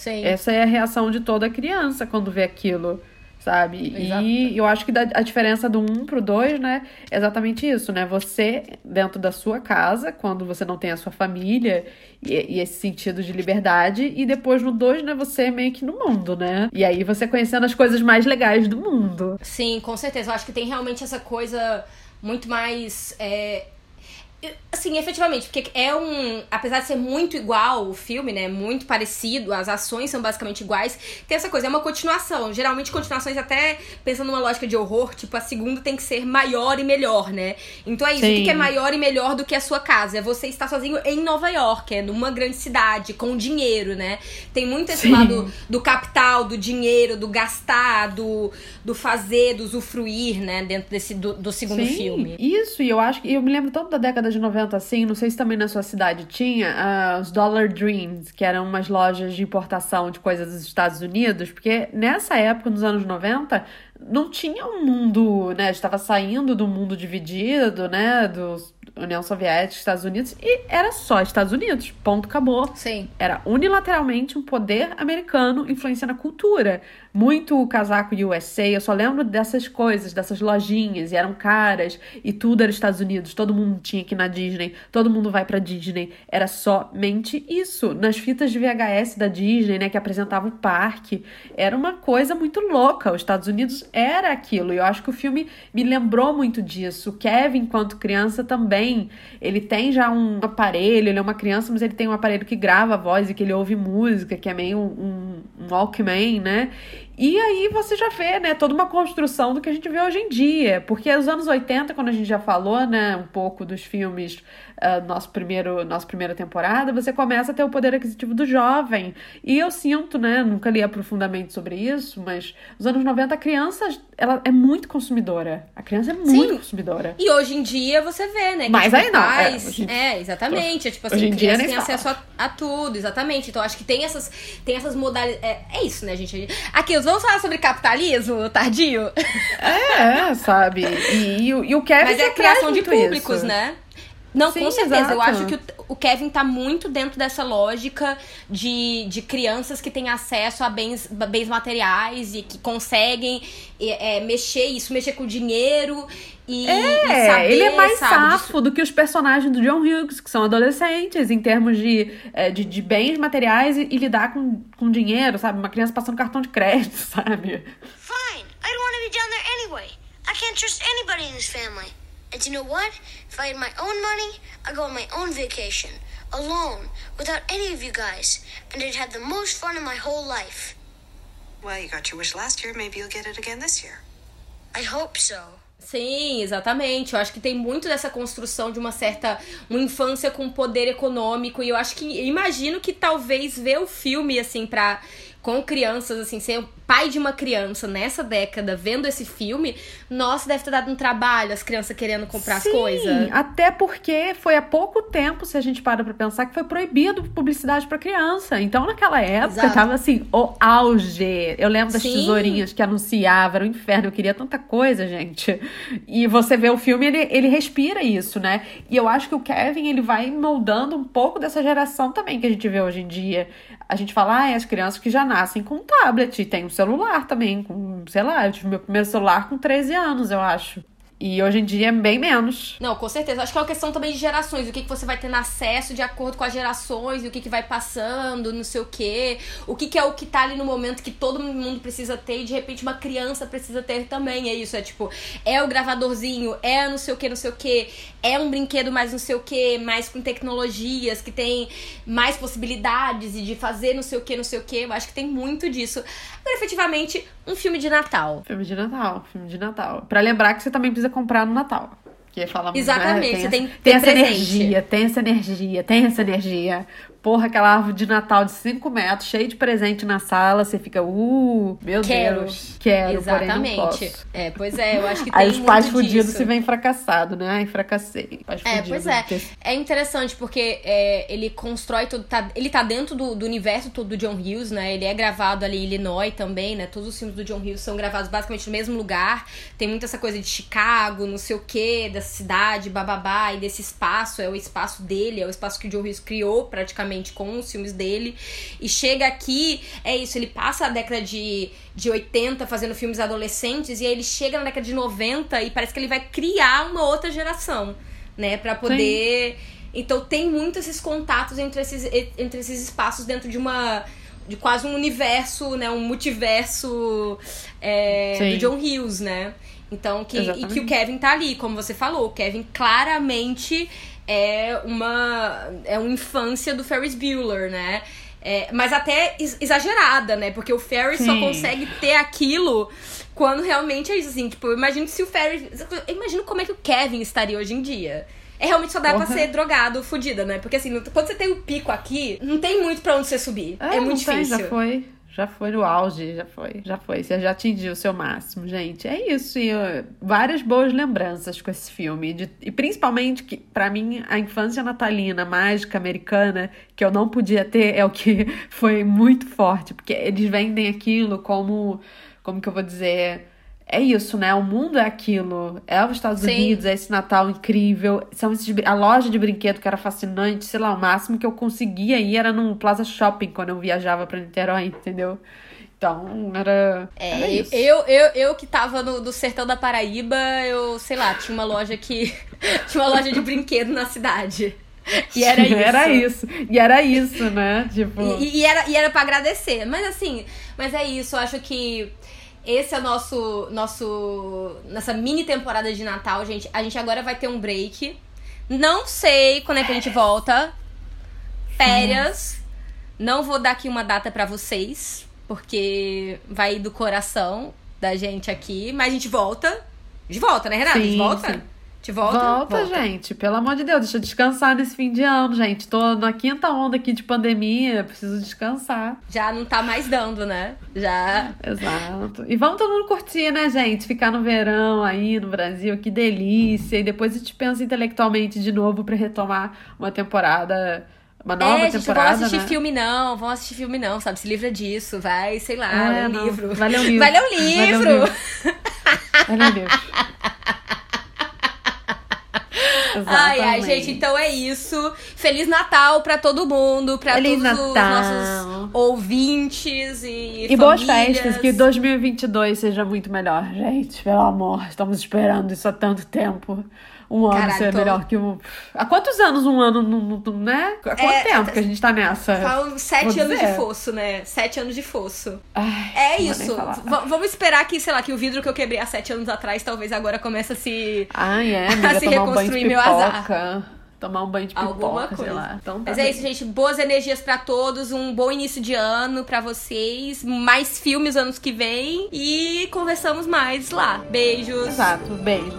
[SPEAKER 1] Sim.
[SPEAKER 2] Essa é a reação de toda criança quando vê aquilo, sabe?
[SPEAKER 1] Exato.
[SPEAKER 2] E eu acho que a diferença do 1 pro 2, né, é exatamente isso, né? Você dentro da sua casa, quando você não tem a sua família e, e esse sentido de liberdade, e depois no 2, né, você meio que no mundo, né? E aí você conhecendo as coisas mais legais do mundo.
[SPEAKER 1] Sim, com certeza. Eu acho que tem realmente essa coisa muito mais. é, Assim, efetivamente, porque é um. Apesar de ser muito igual o filme, né? Muito parecido, as ações são basicamente iguais. Tem essa coisa, é uma continuação. Geralmente, continuações, até pensando numa lógica de horror, tipo, a segunda tem que ser maior e melhor, né? Então é isso. O que
[SPEAKER 2] Sim.
[SPEAKER 1] que é maior e melhor do que a sua casa? É você estar sozinho em Nova York, é numa grande cidade, com dinheiro, né? Tem muito esse
[SPEAKER 2] Sim.
[SPEAKER 1] lado do capital, do dinheiro, do gastar, do, do fazer, do usufruir, né? Dentro desse do, do segundo
[SPEAKER 2] Sim,
[SPEAKER 1] filme.
[SPEAKER 2] Isso, e eu acho que eu me lembro tanto da década de 90 assim, não sei se também na sua cidade tinha ah, os Dollar Dreams, que eram umas lojas de importação de coisas dos Estados Unidos, porque nessa época, nos anos 90, não tinha um mundo, né? Estava saindo do mundo dividido, né? Do União Soviética, Estados Unidos, e era só Estados Unidos. Ponto, acabou.
[SPEAKER 1] Sim.
[SPEAKER 2] Era unilateralmente um poder americano influenciando a cultura. Muito o casaco USA, eu só lembro dessas coisas, dessas lojinhas, e eram caras, e tudo era Estados Unidos, todo mundo tinha que ir na Disney, todo mundo vai pra Disney. Era somente isso. Nas fitas de VHS da Disney, né, que apresentava o parque, era uma coisa muito louca. Os Estados Unidos era aquilo, e eu acho que o filme me lembrou muito disso. O Kevin, enquanto criança, também, ele tem já um aparelho, ele é uma criança, mas ele tem um aparelho que grava a voz e que ele ouve música, que é meio um, um Walkman, né? E aí você já vê, né, toda uma construção do que a gente vê hoje em dia. Porque os anos 80, quando a gente já falou, né, um pouco dos filmes, ah, nosso primeiro, nossa primeira temporada, você começa a ter o poder aquisitivo do jovem. E eu sinto, né, nunca li aprofundamente sobre isso, mas nos anos 90 a criança, ela é muito consumidora. A criança é muito
[SPEAKER 1] Sim.
[SPEAKER 2] consumidora.
[SPEAKER 1] E hoje em dia você vê, né?
[SPEAKER 2] Mas
[SPEAKER 1] tipo,
[SPEAKER 2] aí não, é,
[SPEAKER 1] pais-
[SPEAKER 2] hoje-
[SPEAKER 1] É, exatamente. É, tipo assim,
[SPEAKER 2] Hoje em dia
[SPEAKER 1] criança tem acesso a, a tudo, exatamente. Então acho que tem essas, tem essas modalidades. É, é isso, né, gente? Aqui, vamos falar sobre capitalismo tardio?
[SPEAKER 2] É, sabe? E, e e o Kevin
[SPEAKER 1] Mas é a criação de públicos,
[SPEAKER 2] isso.
[SPEAKER 1] né? Não,
[SPEAKER 2] Sim,
[SPEAKER 1] com certeza. Eu
[SPEAKER 2] exato.
[SPEAKER 1] acho que o, o Kevin tá muito dentro dessa lógica de, de crianças que têm acesso a bens, bens materiais e que conseguem é, é, mexer isso, mexer com dinheiro e, e
[SPEAKER 2] É,
[SPEAKER 1] saber,
[SPEAKER 2] ele é mais
[SPEAKER 1] sabe,
[SPEAKER 2] safo do que os personagens do John Hughes, que são adolescentes, em termos de, é, de, de bens materiais e, e lidar com, com dinheiro, sabe? Uma criança passando cartão de crédito, sabe?
[SPEAKER 4] Fine. I don't want to be down there anyway. I can't trust anybody in this family. And you know what? If I had my own money, I'd go on my own vacation, alone, without any of you guys, and I'd have the most fun in my whole life.
[SPEAKER 5] Well, you got your wish last year. Maybe you'll get it again this year.
[SPEAKER 4] I hope so.
[SPEAKER 1] Sim, exatamente. Eu acho que tem muito dessa construção de uma certa uma infância com poder econômico e eu acho que eu imagino que talvez ver o filme assim para com crianças assim, ser pai de uma criança nessa década vendo esse filme, nossa, deve ter dado um trabalho as crianças querendo comprar
[SPEAKER 2] Sim,
[SPEAKER 1] as coisas.
[SPEAKER 2] até porque foi há pouco tempo, se a gente para pra pensar, que foi proibido publicidade pra criança. Então, naquela época,
[SPEAKER 1] Exato.
[SPEAKER 2] tava assim, o auge. Eu lembro das
[SPEAKER 1] Sim.
[SPEAKER 2] tesourinhas que anunciavam, era um inferno. Eu queria tanta coisa, gente. E você vê o filme, ele, ele respira isso, né? E eu acho que o Kevin, ele vai moldando um pouco dessa geração também que a gente vê hoje em dia. A gente fala, ah, é as crianças que já nascem com tablet, e tem um celular também, com, sei lá, eu tive meu primeiro celular com 13 anos, eu acho. E hoje em dia é bem menos.
[SPEAKER 1] Não, com certeza. Acho que é uma questão também de gerações. O que, que você vai tendo acesso de acordo com as gerações, o que, que vai passando, não sei o quê. O que, que é o que tá ali no momento que todo mundo precisa ter e de repente uma criança precisa ter também. É isso. É tipo, é o gravadorzinho, é não sei o que, não sei o que, é um brinquedo mais não sei o que, mais com tecnologias, que tem mais possibilidades e de fazer não sei o que, não sei o que. Eu acho que tem muito disso. Agora, efetivamente, um filme de Natal.
[SPEAKER 2] Filme de Natal, filme de Natal. Pra lembrar que você também precisa comprar no Natal. Que fala muito,
[SPEAKER 1] Exatamente,
[SPEAKER 2] né?
[SPEAKER 1] você tem que
[SPEAKER 2] tem
[SPEAKER 1] ter
[SPEAKER 2] essa
[SPEAKER 1] presente.
[SPEAKER 2] energia, tem essa energia, tem essa energia. Porra, aquela árvore de Natal de 5 metros, cheio de presente na sala, você fica, uh, meu
[SPEAKER 1] Quero.
[SPEAKER 2] Deus, quero,
[SPEAKER 1] Exatamente. É, pois é, eu acho que
[SPEAKER 2] Aí
[SPEAKER 1] tem
[SPEAKER 2] os pais fudidos se veem fracassados, né? Ai, fracassei. Pais
[SPEAKER 1] É,
[SPEAKER 2] fudidos.
[SPEAKER 1] pois é.
[SPEAKER 2] Ter-
[SPEAKER 1] É interessante porque é, ele constrói tudo. Tá, ele tá dentro do, do universo todo do John Hughes, né? Ele é gravado ali em Illinois também, né? Todos os filmes do John Hughes são gravados basicamente no mesmo lugar. Tem muita essa coisa de Chicago, não sei o quê, dessa cidade, bababá, e desse espaço. É o espaço dele, é o espaço que o John Hughes criou praticamente com os filmes dele. E chega aqui, é isso, ele passa a década de, de 80 fazendo filmes adolescentes, e aí ele chega na década de 90 e parece que ele vai criar uma outra geração, né? Pra poder. Então tem muito esses contatos entre esses, entre esses espaços dentro de uma. de quase um universo, né? Um multiverso é,
[SPEAKER 2] Sim.
[SPEAKER 1] do John Hughes, né? Então, que, e que o Kevin tá ali, como você falou. O Kevin claramente é uma. é uma infância do Ferris Bueller, né? É, mas até ex- exagerada, né? Porque o Ferris só
[SPEAKER 2] Sim.
[SPEAKER 1] consegue ter aquilo quando realmente é isso, assim. Tipo, eu imagino se o Ferris. Eu imagino como é que o Kevin estaria hoje em dia. É realmente só dá pra
[SPEAKER 2] Porra.
[SPEAKER 1] ser drogado, fudida, né? Porque assim, quando você tem o pico aqui, não tem muito pra onde você subir. É, muito
[SPEAKER 2] não tem,
[SPEAKER 1] difícil.
[SPEAKER 2] já foi. Já foi no auge, já foi. Já foi. Você já atingiu o seu máximo, gente. É isso. E várias boas lembranças com esse filme. De- e principalmente, que para mim, a infância natalina, mágica, americana, que eu não podia ter, é o que foi muito forte. Porque eles vendem aquilo como. Como que eu vou dizer? É isso, né? O mundo é aquilo. É os Estados
[SPEAKER 1] Sim.
[SPEAKER 2] Unidos, é esse Natal incrível. São esses, a loja de brinquedo que era fascinante, sei lá, o máximo que eu conseguia ir era no Plaza Shopping quando eu viajava pra Niterói, entendeu? Então, era. era
[SPEAKER 1] É,
[SPEAKER 2] isso.
[SPEAKER 1] eu, eu, eu que tava no, do sertão da Paraíba, eu, sei lá, tinha uma loja que. tinha uma loja de brinquedo na cidade. E era isso.
[SPEAKER 2] Era isso. E era isso, né? Tipo.
[SPEAKER 1] E, e era, e era pra agradecer. Mas assim, mas é isso, eu acho que esse é o nosso. nosso nessa mini temporada de Natal, gente. A gente agora vai ter um break. Não sei quando é que a gente volta. Férias. Não vou dar aqui uma data pra vocês, porque vai do coração da gente aqui. Mas a gente volta. Gente volta, né, Renata? a gente
[SPEAKER 2] Sim,
[SPEAKER 1] volta?
[SPEAKER 2] sim.
[SPEAKER 1] A gente volta?
[SPEAKER 2] Volta, gente. Pelo amor de Deus, deixa eu descansar nesse fim de ano, gente. Tô na quinta onda aqui de pandemia, preciso descansar.
[SPEAKER 1] Já não tá mais dando, né? Já.
[SPEAKER 2] Exato. E vamos todo mundo curtir, né, gente? Ficar no verão aí no Brasil, que delícia. E depois a gente pensa intelectualmente de novo pra retomar uma temporada, uma nova
[SPEAKER 1] é, gente, não
[SPEAKER 2] temporada,
[SPEAKER 1] vão assistir
[SPEAKER 2] né?
[SPEAKER 1] filme não, vão assistir filme não, sabe? Se livra disso, vai, sei lá,
[SPEAKER 2] É,
[SPEAKER 1] lê um
[SPEAKER 2] não.
[SPEAKER 1] livro.
[SPEAKER 2] Vai ler um livro.
[SPEAKER 1] Vai ler um
[SPEAKER 2] Vai ler um
[SPEAKER 1] livro.
[SPEAKER 2] livro. Meu Deus.
[SPEAKER 1] Ai, ai, gente, então é isso. Feliz Natal pra todo mundo, pra
[SPEAKER 2] Feliz
[SPEAKER 1] todos os
[SPEAKER 2] Natal.
[SPEAKER 1] nossos ouvintes e
[SPEAKER 2] E boas
[SPEAKER 1] famílias.
[SPEAKER 2] festas, que 2022 seja muito melhor, gente. Pelo amor, estamos esperando isso há tanto tempo. Um ano
[SPEAKER 1] Caralho,
[SPEAKER 2] ser
[SPEAKER 1] tô-
[SPEAKER 2] melhor que o. Há quantos anos um ano, não- não- né? Há quanto
[SPEAKER 1] É,
[SPEAKER 2] tempo que a gente tá nessa?
[SPEAKER 1] Falam sete anos de fosso, né? Sete anos de fosso.
[SPEAKER 2] Ai,
[SPEAKER 1] É isso. vamos esperar que, sei lá, que o vidro que eu quebrei há sete anos atrás talvez agora comece a se.
[SPEAKER 2] Ai, é, amiga,
[SPEAKER 1] se
[SPEAKER 2] tomar um
[SPEAKER 1] reconstruir meu azar.
[SPEAKER 2] Tomar um banho de pipoca,
[SPEAKER 1] Alguma
[SPEAKER 2] sei
[SPEAKER 1] coisa.
[SPEAKER 2] lá. Então, tá
[SPEAKER 1] Mas é
[SPEAKER 2] bem.
[SPEAKER 1] isso, gente. Boas energias pra todos. Um bom início de ano pra vocês. Mais filmes anos que vem. E conversamos mais lá. Beijos.
[SPEAKER 2] Exato, beijo.